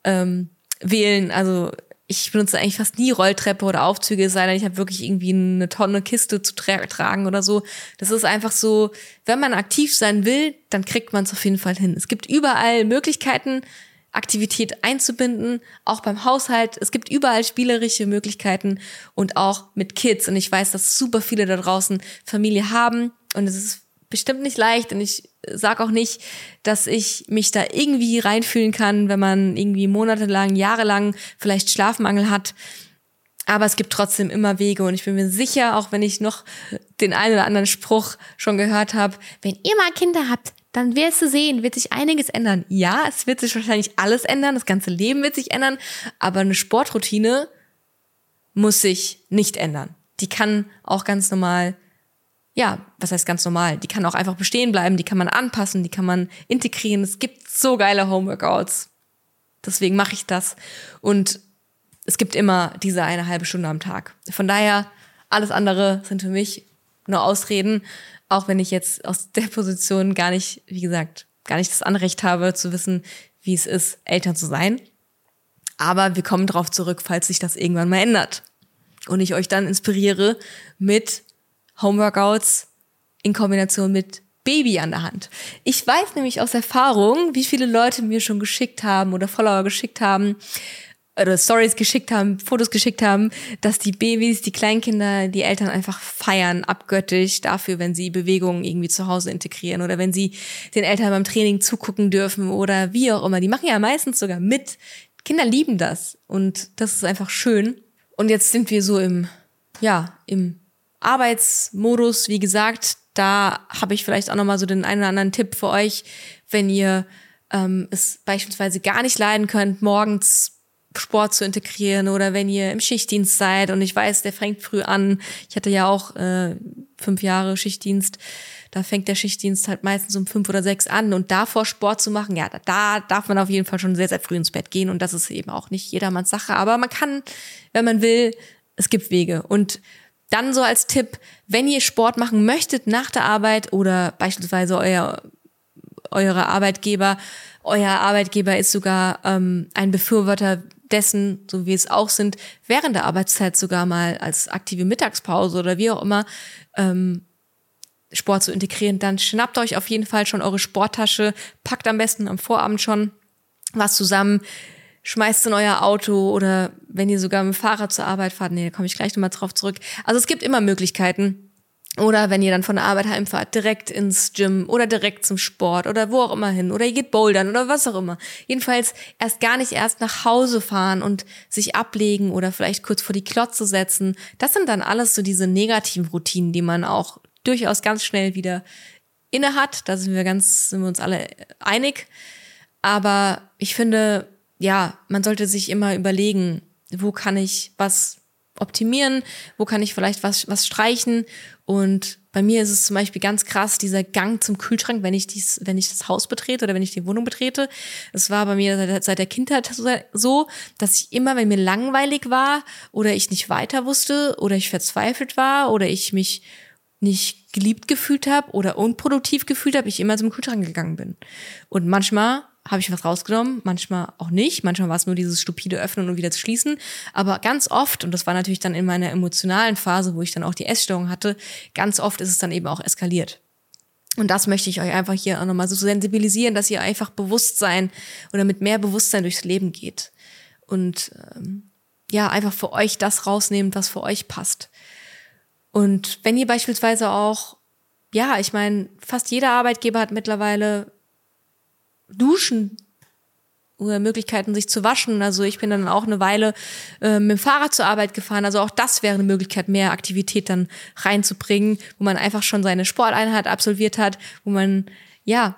ähm, wählen. Also ich benutze eigentlich fast nie Rolltreppe oder Aufzüge, es sei denn, ich habe wirklich irgendwie eine Tonne Kiste zu tra tragen oder so. Das ist einfach so, wenn man aktiv sein will, dann kriegt man es auf jeden Fall hin. Es gibt überall Möglichkeiten, Aktivität einzubinden, auch beim Haushalt. Es gibt überall spielerische Möglichkeiten und auch mit Kids. Und ich weiß, dass super viele da draußen Familie haben und es ist bestimmt nicht leicht und ich sage auch nicht, dass ich mich da irgendwie reinfühlen kann, wenn man irgendwie monatelang, jahrelang vielleicht Schlafmangel hat. Aber es gibt trotzdem immer Wege und ich bin mir sicher, auch wenn ich noch den einen oder anderen Spruch schon gehört habe, wenn ihr mal Kinder habt, dann wirst du sehen, wird sich einiges ändern. Ja, es wird sich wahrscheinlich alles ändern, das ganze Leben wird sich ändern, aber eine Sportroutine muss sich nicht ändern. Die kann auch ganz normal, ja, was heißt ganz normal? Die kann auch einfach bestehen bleiben, die kann man anpassen, die kann man integrieren. Es gibt so geile Homeworkouts. Deswegen mache ich das. Und es gibt immer diese eine halbe Stunde am Tag. Von daher, alles andere sind für mich nur Ausreden. Auch wenn ich jetzt aus der Position gar nicht, wie gesagt, gar nicht das Anrecht habe zu wissen, wie es ist, Eltern zu sein. Aber wir kommen darauf zurück, falls sich das irgendwann mal ändert. Und ich euch dann inspiriere mit Homeworkouts in Kombination mit Baby an der Hand. Ich weiß nämlich aus Erfahrung, wie viele Leute mir schon geschickt haben oder Follower geschickt haben, oder Stories geschickt haben, Fotos geschickt haben, dass die Babys, die Kleinkinder, die Eltern einfach feiern, abgöttisch dafür, wenn sie Bewegungen irgendwie zu Hause integrieren oder wenn sie den Eltern beim Training zugucken dürfen oder wie auch immer. Die machen ja meistens sogar mit. Kinder lieben das und das ist einfach schön. Und jetzt sind wir so im, ja, im Arbeitsmodus, wie gesagt, da habe ich vielleicht auch nochmal so den einen oder anderen Tipp für euch, wenn ihr ähm, es beispielsweise gar nicht leiden könnt, morgens Sport zu integrieren oder wenn ihr im Schichtdienst seid. Und ich weiß, der fängt früh an. Ich hatte ja auch äh, fünf Jahre Schichtdienst. Da fängt der Schichtdienst halt meistens um fünf oder sechs an. Und davor Sport zu machen, ja, da, da darf man auf jeden Fall schon sehr, sehr früh ins Bett gehen. Und das ist eben auch nicht jedermanns Sache, aber man kann, wenn man will, es gibt Wege. Und dann so als Tipp, wenn ihr Sport machen möchtet nach der Arbeit oder beispielsweise euer, eure Arbeitgeber, euer Arbeitgeber ist sogar ähm, ein Befürworter dessen, so wie es auch sind, während der Arbeitszeit sogar mal als aktive Mittagspause oder wie auch immer ähm, Sport zu integrieren, dann schnappt euch auf jeden Fall schon eure Sporttasche, packt am besten am Vorabend schon was zusammen, schmeißt in euer Auto oder wenn ihr sogar mit dem Fahrrad zur Arbeit fahrt, nee, da komme ich gleich nochmal drauf zurück. Also es gibt immer Möglichkeiten, oder wenn ihr dann von der Arbeit heimfahrt, direkt ins Gym oder direkt zum Sport oder wo auch immer hin. Oder ihr geht bouldern oder was auch immer. Jedenfalls erst gar nicht erst nach Hause fahren und sich ablegen oder vielleicht kurz vor die Klotze setzen. Das sind dann alles so diese negativen Routinen, die man auch durchaus ganz schnell wieder inne hat. Da sind wir ganz, sind wir uns alle einig. Aber ich finde, ja, man sollte sich immer überlegen, wo kann ich was optimieren, wo kann ich vielleicht was, was streichen. Und bei mir ist es zum Beispiel ganz krass, dieser Gang zum Kühlschrank, wenn ich dies, wenn ich das Haus betrete oder wenn ich die Wohnung betrete. Es war bei mir seit, seit der Kindheit so, dass ich immer, wenn mir langweilig war oder ich nicht weiter wusste oder ich verzweifelt war oder ich mich nicht geliebt gefühlt habe oder unproduktiv gefühlt habe, ich immer zum Kühlschrank gegangen bin. Und manchmal habe ich was rausgenommen, manchmal auch nicht. Manchmal war es nur dieses stupide Öffnen und wieder zu schließen. Aber ganz oft, und das war natürlich dann in meiner emotionalen Phase, wo ich dann auch die Essstörung hatte, ganz oft ist es dann eben auch eskaliert. Und das möchte ich euch einfach hier auch nochmal so sensibilisieren, dass ihr einfach Bewusstsein oder mit mehr Bewusstsein durchs Leben geht. Und ähm, ja, einfach für euch das rausnehmt, was für euch passt. Und wenn ihr beispielsweise auch, ja, ich meine, fast jeder Arbeitgeber hat mittlerweile Duschen oder Möglichkeiten, sich zu waschen. Also ich bin dann auch eine Weile äh, mit dem Fahrrad zur Arbeit gefahren. Also auch das wäre eine Möglichkeit, mehr Aktivität dann reinzubringen, wo man einfach schon seine Sporteinheit absolviert hat, wo man ja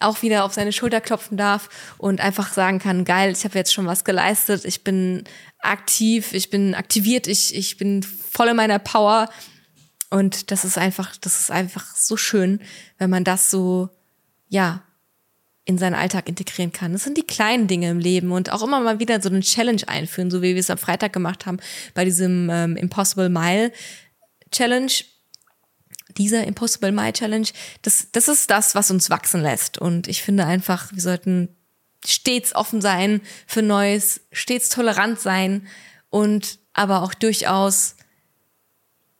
auch wieder auf seine Schulter klopfen darf und einfach sagen kann, geil, ich habe jetzt schon was geleistet, ich bin aktiv, ich bin aktiviert, ich, ich bin voll in meiner Power. Und das ist einfach, das ist einfach so schön, wenn man das so, ja, in seinen Alltag integrieren kann. Das sind die kleinen Dinge im Leben und auch immer mal wieder so eine Challenge einführen, so wie wir es am Freitag gemacht haben bei diesem ähm, Impossible Mile Challenge. Dieser Impossible Mile Challenge, das, das ist das, was uns wachsen lässt. Und ich finde einfach, wir sollten stets offen sein für Neues, stets tolerant sein und aber auch durchaus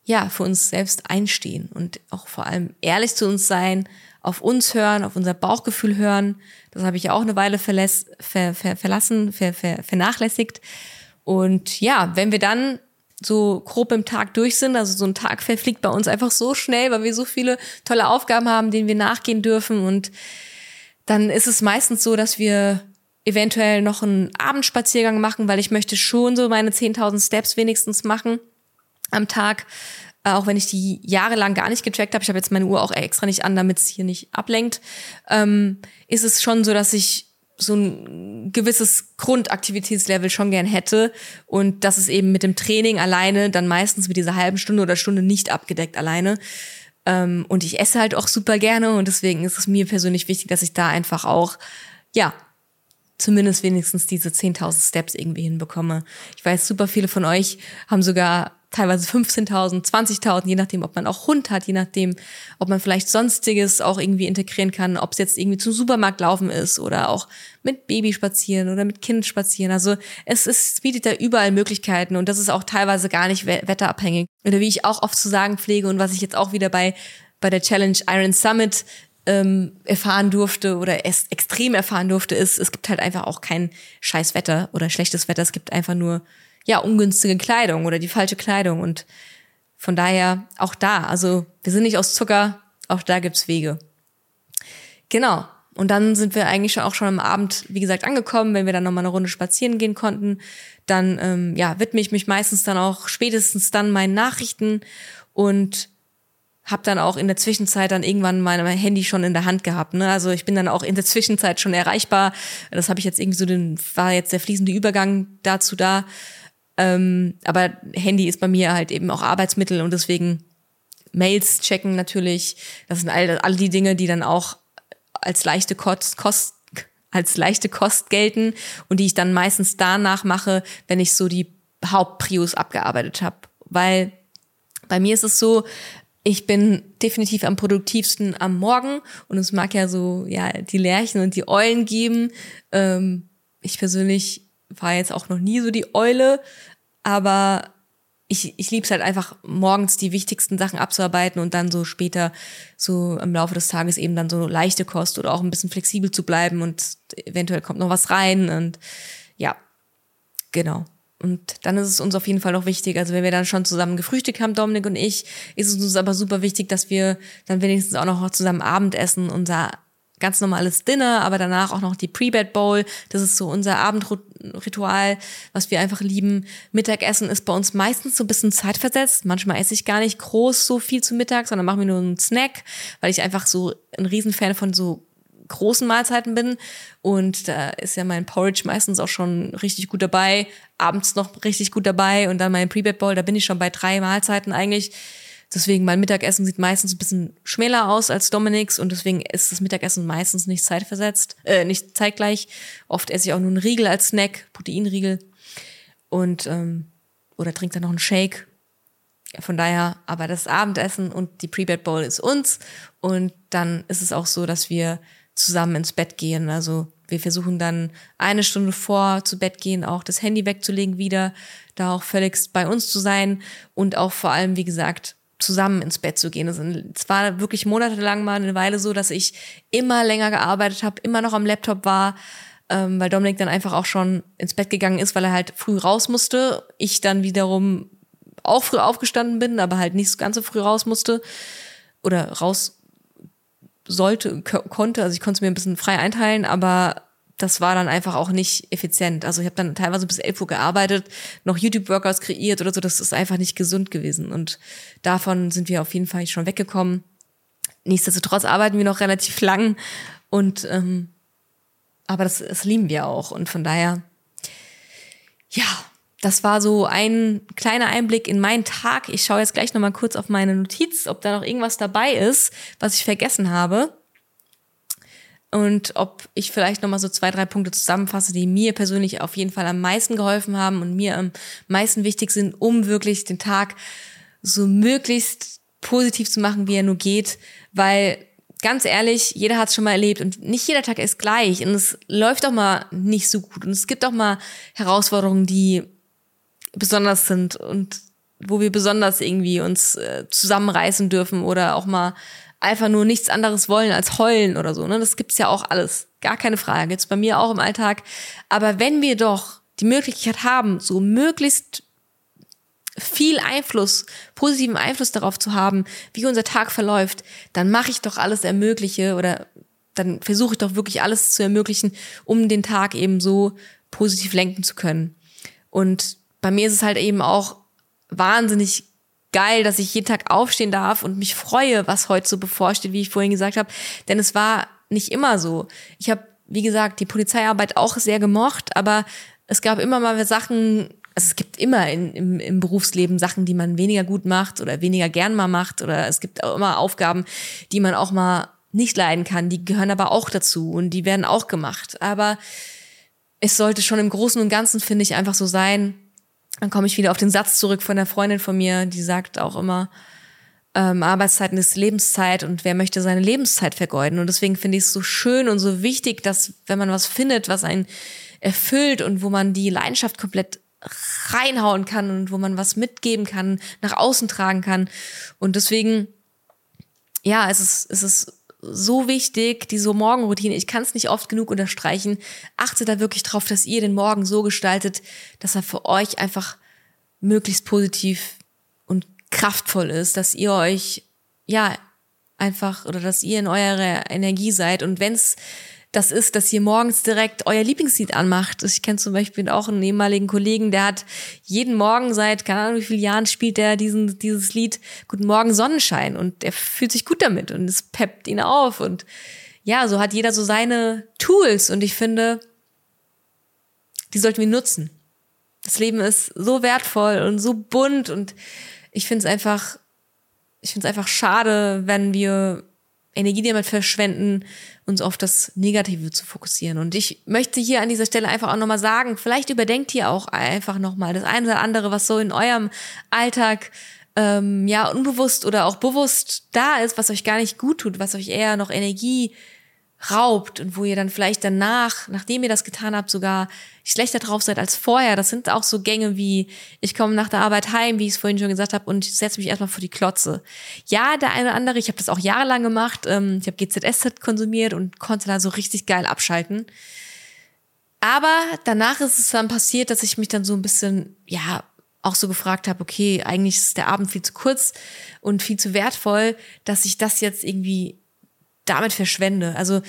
ja, für uns selbst einstehen und auch vor allem ehrlich zu uns sein auf uns hören, auf unser Bauchgefühl hören. Das habe ich ja auch eine Weile verlässt, ver, ver, verlassen, ver, ver, vernachlässigt. Und ja, wenn wir dann so grob im Tag durch sind, also so ein Tag verfliegt bei uns einfach so schnell, weil wir so viele tolle Aufgaben haben, denen wir nachgehen dürfen. Und dann ist es meistens so, dass wir eventuell noch einen Abendspaziergang machen, weil ich möchte schon so meine 10.000 Steps wenigstens machen am Tag. Äh, auch wenn ich die jahrelang gar nicht getrackt habe, ich habe jetzt meine Uhr auch extra nicht an, damit es hier nicht ablenkt, ähm, ist es schon so, dass ich so ein gewisses Grundaktivitätslevel schon gern hätte und das ist eben mit dem Training alleine dann meistens mit dieser halben Stunde oder Stunde nicht abgedeckt alleine. Ähm, und ich esse halt auch super gerne und deswegen ist es mir persönlich wichtig, dass ich da einfach auch, ja, zumindest wenigstens diese 10.000 Steps irgendwie hinbekomme. Ich weiß, super viele von euch haben sogar teilweise 15.000, 20.000, je nachdem, ob man auch Hund hat, je nachdem, ob man vielleicht sonstiges auch irgendwie integrieren kann, ob es jetzt irgendwie zum Supermarkt laufen ist oder auch mit Baby spazieren oder mit Kind spazieren. Also es, ist, es bietet da überall Möglichkeiten und das ist auch teilweise gar nicht wetterabhängig. Oder wie ich auch oft zu sagen pflege und was ich jetzt auch wieder bei, bei der Challenge Iron Summit ähm, erfahren durfte oder es extrem erfahren durfte, ist, es gibt halt einfach auch kein scheiß Wetter oder schlechtes Wetter. Es gibt einfach nur ja, ungünstige Kleidung oder die falsche Kleidung. Und von daher auch da, also wir sind nicht aus Zucker, auch da gibt's Wege. Genau. Und dann sind wir eigentlich schon auch schon am Abend, wie gesagt, angekommen, wenn wir dann nochmal eine Runde spazieren gehen konnten. Dann ähm, ja, widme ich mich meistens dann auch spätestens dann meinen Nachrichten und habe dann auch in der Zwischenzeit dann irgendwann mein, Handy schon in der Hand gehabt. Ne? Also ich bin dann auch in der Zwischenzeit schon erreichbar. Das habe ich jetzt irgendwie so den, war jetzt der fließende Übergang dazu da. Ähm, aber Handy ist bei mir halt eben auch Arbeitsmittel und deswegen Mails checken natürlich. Das sind all, all die Dinge, die dann auch als leichte Kost, Kost als leichte Kost gelten und die ich dann meistens danach mache, wenn ich so die Hauptprios abgearbeitet habe. Weil bei mir ist es so, ich bin definitiv am produktivsten am Morgen und es mag ja so ja die Lerchen und die Eulen geben. Ähm, ich persönlich war jetzt auch noch nie so die Eule, aber ich, ich liebe es halt einfach, morgens die wichtigsten Sachen abzuarbeiten und dann so später, so im Laufe des Tages eben dann so leichte Kost oder auch ein bisschen flexibel zu bleiben und eventuell kommt noch was rein und ja, genau. Und dann ist es uns auf jeden Fall noch wichtig, also wenn wir dann schon zusammen gefrühstückt haben, Dominik und ich, ist es uns aber super wichtig, dass wir dann wenigstens auch noch zusammen Abendessen, unser ganz normales Dinner, aber danach auch noch die Pre-Bed Bowl. Das ist so unser Abendritual, was wir einfach lieben. Mittagessen ist bei uns meistens so ein bisschen zeitversetzt. Manchmal esse ich gar nicht groß so viel zu Mittag, sondern mache mir nur einen Snack, weil ich einfach so ein Riesenfan von so großen Mahlzeiten bin. Und da ist ja mein Porridge meistens auch schon richtig gut dabei. Abends noch richtig gut dabei. Und dann mein Pre-Bed Bowl, da bin ich schon bei drei Mahlzeiten eigentlich Deswegen mein Mittagessen sieht meistens ein bisschen schmäler aus als Dominiks und deswegen ist das Mittagessen meistens nicht zeitversetzt, äh, nicht zeitgleich. Oft esse ich auch nur einen Riegel als Snack, Proteinriegel und ähm, oder trinkt dann noch einen Shake. Von daher, aber das Abendessen und die Pre-Bed Bowl ist uns und dann ist es auch so, dass wir zusammen ins Bett gehen. Also wir versuchen dann eine Stunde vor zu Bett gehen auch das Handy wegzulegen wieder, da auch völlig bei uns zu sein und auch vor allem, wie gesagt, zusammen ins Bett zu gehen. Es war wirklich monatelang mal eine Weile so, dass ich immer länger gearbeitet habe, immer noch am Laptop war, ähm, weil Dominik dann einfach auch schon ins Bett gegangen ist, weil er halt früh raus musste. Ich dann wiederum auch früh aufgestanden bin, aber halt nicht ganz so früh raus musste oder raus sollte, konnte. Also ich konnte es mir ein bisschen frei einteilen, aber das war dann einfach auch nicht effizient. Also ich habe dann teilweise bis 11 Uhr gearbeitet, noch YouTube-Workouts kreiert oder so. Das ist einfach nicht gesund gewesen. Und davon sind wir auf jeden Fall schon weggekommen. Nichtsdestotrotz arbeiten wir noch relativ lang und ähm, aber das, das lieben wir auch. Und von daher, ja, das war so ein kleiner Einblick in meinen Tag. Ich schaue jetzt gleich nochmal kurz auf meine Notiz, ob da noch irgendwas dabei ist, was ich vergessen habe und ob ich vielleicht noch mal so zwei, drei Punkte zusammenfasse, die mir persönlich auf jeden Fall am meisten geholfen haben und mir am meisten wichtig sind, um wirklich den Tag so möglichst positiv zu machen, wie er nur geht, weil ganz ehrlich, jeder hat es schon mal erlebt und nicht jeder Tag ist gleich. Und es läuft auch mal nicht so gut. Und es gibt auch mal Herausforderungen, die besonders sind. Und wo wir besonders irgendwie uns äh, zusammenreißen dürfen oder auch mal einfach nur nichts anderes wollen als heulen oder so. Ne? Das gibt's ja auch alles. Gar keine Frage. Jetzt bei mir auch im Alltag. Aber wenn wir doch die Möglichkeit haben, so möglichst viel Einfluss, positiven Einfluss darauf zu haben, wie unser Tag verläuft, dann mache ich doch alles Ermögliche oder dann versuche ich doch wirklich alles zu ermöglichen, um den Tag eben so positiv lenken zu können. Und bei mir ist es halt eben auch wahnsinnig geil, dass ich jeden Tag aufstehen darf und mich freue, was heute so bevorsteht, wie ich vorhin gesagt habe. Denn es war nicht immer so. Ich habe, wie gesagt, die Polizeiarbeit auch sehr gemocht, aber es gab immer mal Sachen, also es gibt immer in, im, im Berufsleben Sachen, die man weniger gut macht oder weniger gern mal macht oder es gibt auch immer Aufgaben, die man auch mal nicht leiden kann. Die gehören aber auch dazu und die werden auch gemacht. Aber es sollte schon im Großen und Ganzen, finde ich, einfach so sein, dann komme ich wieder auf den Satz zurück von der Freundin von mir, die sagt auch immer, ähm, Arbeitszeiten ist Lebenszeit und wer möchte seine Lebenszeit vergeuden? Und deswegen finde ich es so schön und so wichtig, dass wenn man was findet, was einen erfüllt und wo man die Leidenschaft komplett reinhauen kann und wo man was mitgeben kann, nach außen tragen kann. Und deswegen, ja, es ist, es ist so wichtig, diese Morgenroutine. Ich kann es nicht oft genug unterstreichen. Achtet da wirklich drauf, dass ihr den Morgen so gestaltet, dass er für euch einfach möglichst positiv und kraftvoll ist, dass ihr euch ja einfach oder dass ihr in eurer Energie seid und wenn es das ist, dass ihr morgens direkt euer Lieblingslied anmacht. Ich kenne zum Beispiel auch einen ehemaligen Kollegen, der hat jeden Morgen seit, keine Ahnung wie vielen Jahren spielt der diesen, dieses Lied Guten Morgen Sonnenschein und er fühlt sich gut damit und es peppt ihn auf und ja, so hat jeder so seine Tools und ich finde, die sollten wir nutzen. Das Leben ist so wertvoll und so bunt und ich finde es einfach, ich finde es einfach schade, wenn wir Energie damit verschwenden, uns auf das Negative zu fokussieren. Und ich möchte hier an dieser Stelle einfach auch nochmal sagen, vielleicht überdenkt ihr auch einfach nochmal das eine oder andere, was so in eurem Alltag ähm, ja unbewusst oder auch bewusst da ist, was euch gar nicht gut tut, was euch eher noch Energie raubt und wo ihr dann vielleicht danach, nachdem ihr das getan habt, sogar schlechter drauf seid als vorher. Das sind auch so Gänge wie, ich komme nach der Arbeit heim, wie ich es vorhin schon gesagt habe, und setze mich erstmal vor die Klotze. Ja, der eine oder andere, ich habe das auch jahrelang gemacht, ähm, ich habe GZSZ konsumiert und konnte da so richtig geil abschalten. Aber danach ist es dann passiert, dass ich mich dann so ein bisschen, ja, auch so gefragt habe, okay, eigentlich ist der Abend viel zu kurz und viel zu wertvoll, dass ich das jetzt irgendwie damit verschwende. Also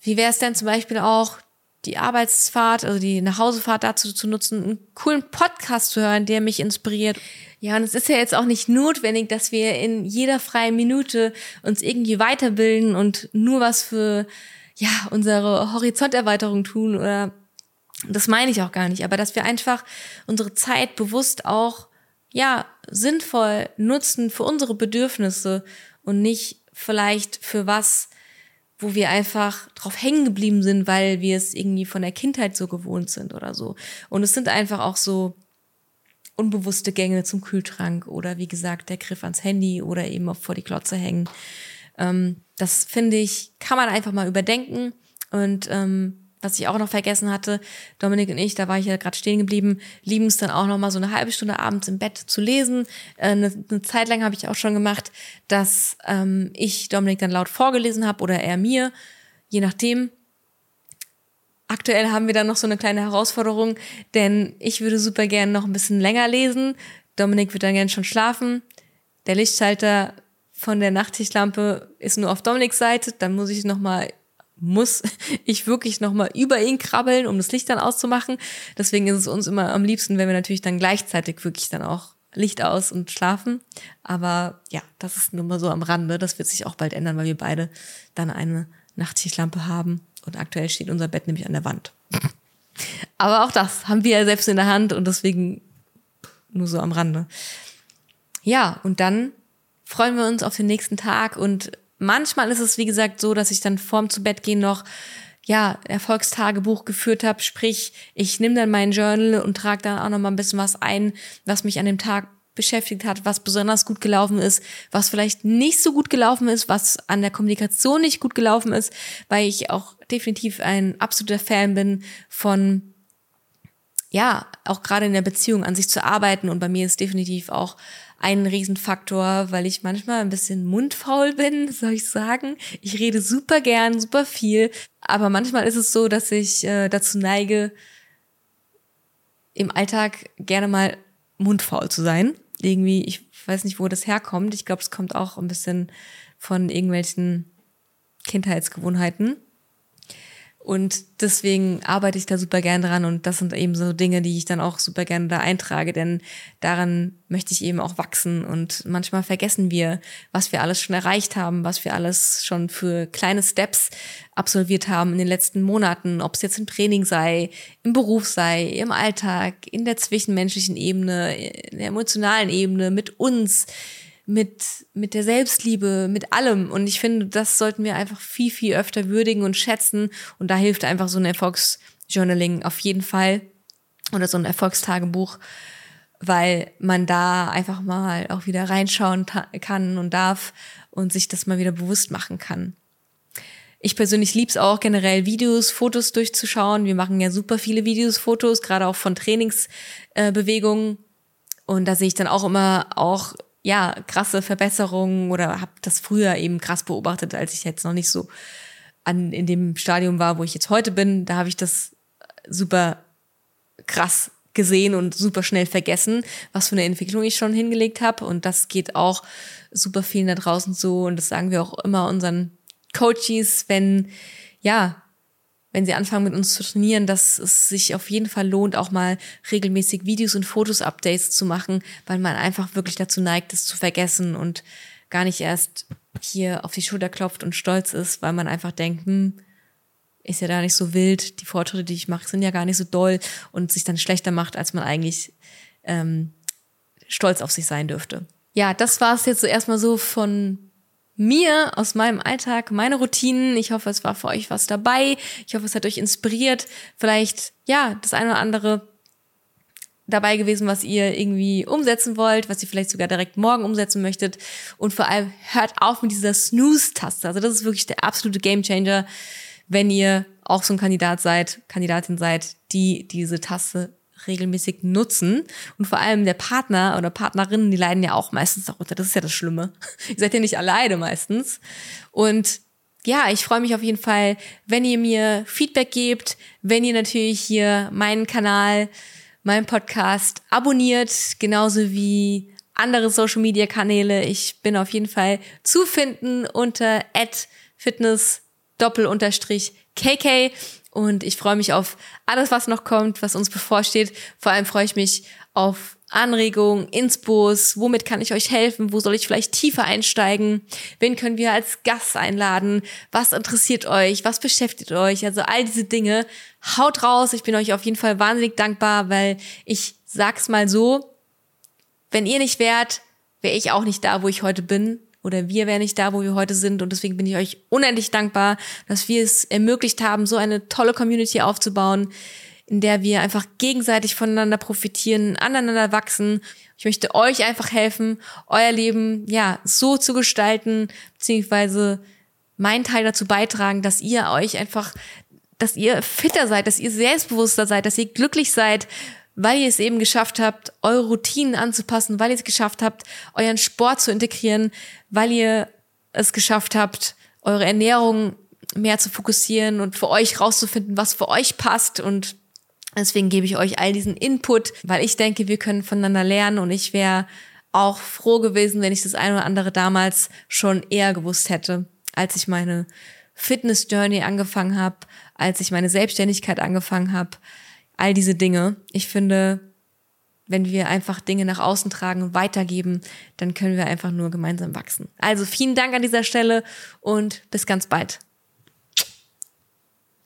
wie wäre es denn zum Beispiel auch, die Arbeitsfahrt, also die Nachhausefahrt dazu zu nutzen, einen coolen Podcast zu hören, der mich inspiriert. Ja, und es ist ja jetzt auch nicht notwendig, dass wir in jeder freien Minute uns irgendwie weiterbilden und nur was für, ja, unsere Horizonterweiterung tun oder, das meine ich auch gar nicht, aber dass wir einfach unsere Zeit bewusst auch, ja, sinnvoll nutzen für unsere Bedürfnisse und nicht vielleicht für was, wo wir einfach drauf hängen geblieben sind, weil wir es irgendwie von der Kindheit so gewohnt sind oder so. Und es sind einfach auch so unbewusste Gänge zum Kühlschrank oder wie gesagt der Griff ans Handy oder eben auch vor die Klotze hängen, Ähm, das finde ich, kann man einfach mal überdenken. Und ähm, was ich auch noch vergessen hatte, Dominik und ich, da war ich ja gerade stehen geblieben, lieben es dann auch noch mal so eine halbe Stunde abends im Bett zu lesen. Äh, eine, eine Zeit lang habe ich auch schon gemacht, dass ähm, ich Dominik dann laut vorgelesen habe oder er mir, je nachdem. Aktuell haben wir dann noch so eine kleine Herausforderung, denn ich würde super gerne noch ein bisschen länger lesen. Dominik wird dann gerne schon schlafen. Der Lichtschalter von der Nachttischlampe ist nur auf Dominiks Seite, dann muss ich noch mal muss ich wirklich nochmal über ihn krabbeln, um das Licht dann auszumachen. Deswegen ist es uns immer am liebsten, wenn wir natürlich dann gleichzeitig wirklich dann auch Licht aus und schlafen. Aber ja, das ist nur mal so am Rande. Das wird sich auch bald ändern, weil wir beide dann eine Nachttischlampe haben. Und aktuell steht unser Bett nämlich an der Wand. (laughs) Aber auch das haben wir ja selbst in der Hand und deswegen nur so am Rande. Ja, und dann freuen wir uns auf den nächsten Tag und Manchmal ist es, wie gesagt, so, dass ich dann vorm zu Bett gehen noch ja, Erfolgstagebuch geführt habe, sprich, ich nehme dann mein Journal und trage dann auch noch mal ein bisschen was ein, was mich an dem Tag beschäftigt hat, was besonders gut gelaufen ist, was vielleicht nicht so gut gelaufen ist, was an der Kommunikation nicht gut gelaufen ist, weil ich auch definitiv ein absoluter Fan bin von ja, auch gerade in der Beziehung an sich zu arbeiten. Und bei mir ist definitiv auch ein Riesenfaktor, weil ich manchmal ein bisschen mundfaul bin, (laughs) soll ich sagen. Ich rede super gern, super viel, aber manchmal ist es so, dass ich äh, dazu neige, im Alltag gerne mal mundfaul zu sein. Irgendwie, ich weiß nicht, wo das herkommt. Ich glaube, es kommt auch ein bisschen von irgendwelchen Kindheitsgewohnheiten. Und deswegen arbeite ich da super gern dran und das sind eben so Dinge, die ich dann auch super gerne da eintrage, denn daran möchte ich eben auch wachsen. Und manchmal vergessen wir, was wir alles schon erreicht haben, was wir alles schon für kleine Steps absolviert haben in den letzten Monaten, ob es jetzt im Training sei, im Beruf sei, im Alltag, in der zwischenmenschlichen Ebene, in der emotionalen Ebene, mit uns, mit, mit der Selbstliebe, mit allem. Und ich finde, das sollten wir einfach viel, viel öfter würdigen und schätzen. Und da hilft einfach so ein Erfolgsjournaling auf jeden Fall oder so ein Erfolgstagebuch, weil man da einfach mal auch wieder reinschauen kann und darf und sich das mal wieder bewusst machen kann. Ich persönlich lieb's auch generell Videos, Fotos durchzuschauen. Wir machen ja super viele Videos, Fotos, gerade auch von Trainingsbewegungen. und da sehe ich dann auch immer auch ja, krasse Verbesserungen oder habe das früher eben krass beobachtet, als ich jetzt noch nicht so an, in dem Stadium war, wo ich jetzt heute bin. Da habe ich das super krass gesehen und super schnell vergessen, was für eine Entwicklung ich schon hingelegt habe. Und das geht auch super vielen da draußen so. Und das sagen wir auch immer unseren Coaches, wenn, ja, wenn sie anfangen mit uns zu trainieren, dass es sich auf jeden Fall lohnt, auch mal regelmäßig Videos und Fotos-Updates zu machen, weil man einfach wirklich dazu neigt, es zu vergessen und gar nicht erst hier auf die Schulter klopft und stolz ist, weil man einfach denkt, hm, ist ja da nicht so wild, die Fortschritte, die ich mache, sind ja gar nicht so doll und sich dann schlechter macht, als man eigentlich ähm, stolz auf sich sein dürfte. Ja, das war es jetzt so erstmal so von mir aus meinem Alltag, meine Routinen. Ich hoffe, es war für euch was dabei. Ich hoffe, es hat euch inspiriert. Vielleicht, ja, das eine oder andere dabei gewesen, was ihr irgendwie umsetzen wollt, was ihr vielleicht sogar direkt morgen umsetzen möchtet. Und vor allem hört auf mit dieser Snooze-Taste. Also das ist wirklich der absolute Gamechanger, wenn ihr auch so ein Kandidat seid, Kandidatin seid, die diese Taste regelmäßig nutzen. Und vor allem der Partner oder Partnerinnen, die leiden ja auch meistens darunter. Das ist ja das Schlimme. (laughs) Ihr seid ja nicht alleine meistens. Und ja, ich freue mich auf jeden Fall, wenn ihr mir Feedback gebt, wenn ihr natürlich hier meinen Kanal, meinen Podcast abonniert, genauso wie andere Social Media Kanäle. Ich bin auf jeden Fall zu finden unter fitness doppel unterstrich kk und ich freue mich auf alles, was noch kommt, was uns bevorsteht. Vor allem freue ich mich auf Anregungen, Inspos, womit kann ich euch helfen, wo soll ich vielleicht tiefer einsteigen, wen können wir als Gast einladen, was interessiert euch, was beschäftigt euch, also all diese Dinge. Haut raus, ich bin euch auf jeden Fall wahnsinnig dankbar, weil ich sag's mal so, wenn ihr nicht wärt, wäre ich auch nicht da, wo ich heute bin oder wir wären nicht da, wo wir heute sind. Und deswegen bin ich euch unendlich dankbar, dass wir es ermöglicht haben, so eine tolle Community aufzubauen. in der wir einfach gegenseitig voneinander profitieren, aneinander wachsen. Ich möchte euch einfach helfen, euer Leben ja so zu gestalten, beziehungsweise meinen Teil dazu beitragen, dass ihr euch einfach, dass ihr fitter seid, dass ihr selbstbewusster seid, dass ihr glücklich seid, weil ihr es eben geschafft habt, eure Routinen anzupassen, weil ihr es geschafft habt, euren Sport zu integrieren, weil ihr es geschafft habt, eure Ernährung mehr zu fokussieren und für euch rauszufinden, was für euch passt. Und deswegen gebe ich euch all diesen Input, weil ich denke, wir können voneinander lernen. Und ich wäre auch froh gewesen, wenn ich das eine oder andere damals schon eher gewusst hätte, als ich meine Fitness Journey angefangen habe, als ich meine Selbstständigkeit angefangen habe, all diese Dinge. Ich finde, wenn wir einfach Dinge nach außen tragen weitergeben, dann können wir einfach nur gemeinsam wachsen. Also vielen Dank an dieser Stelle und bis ganz bald.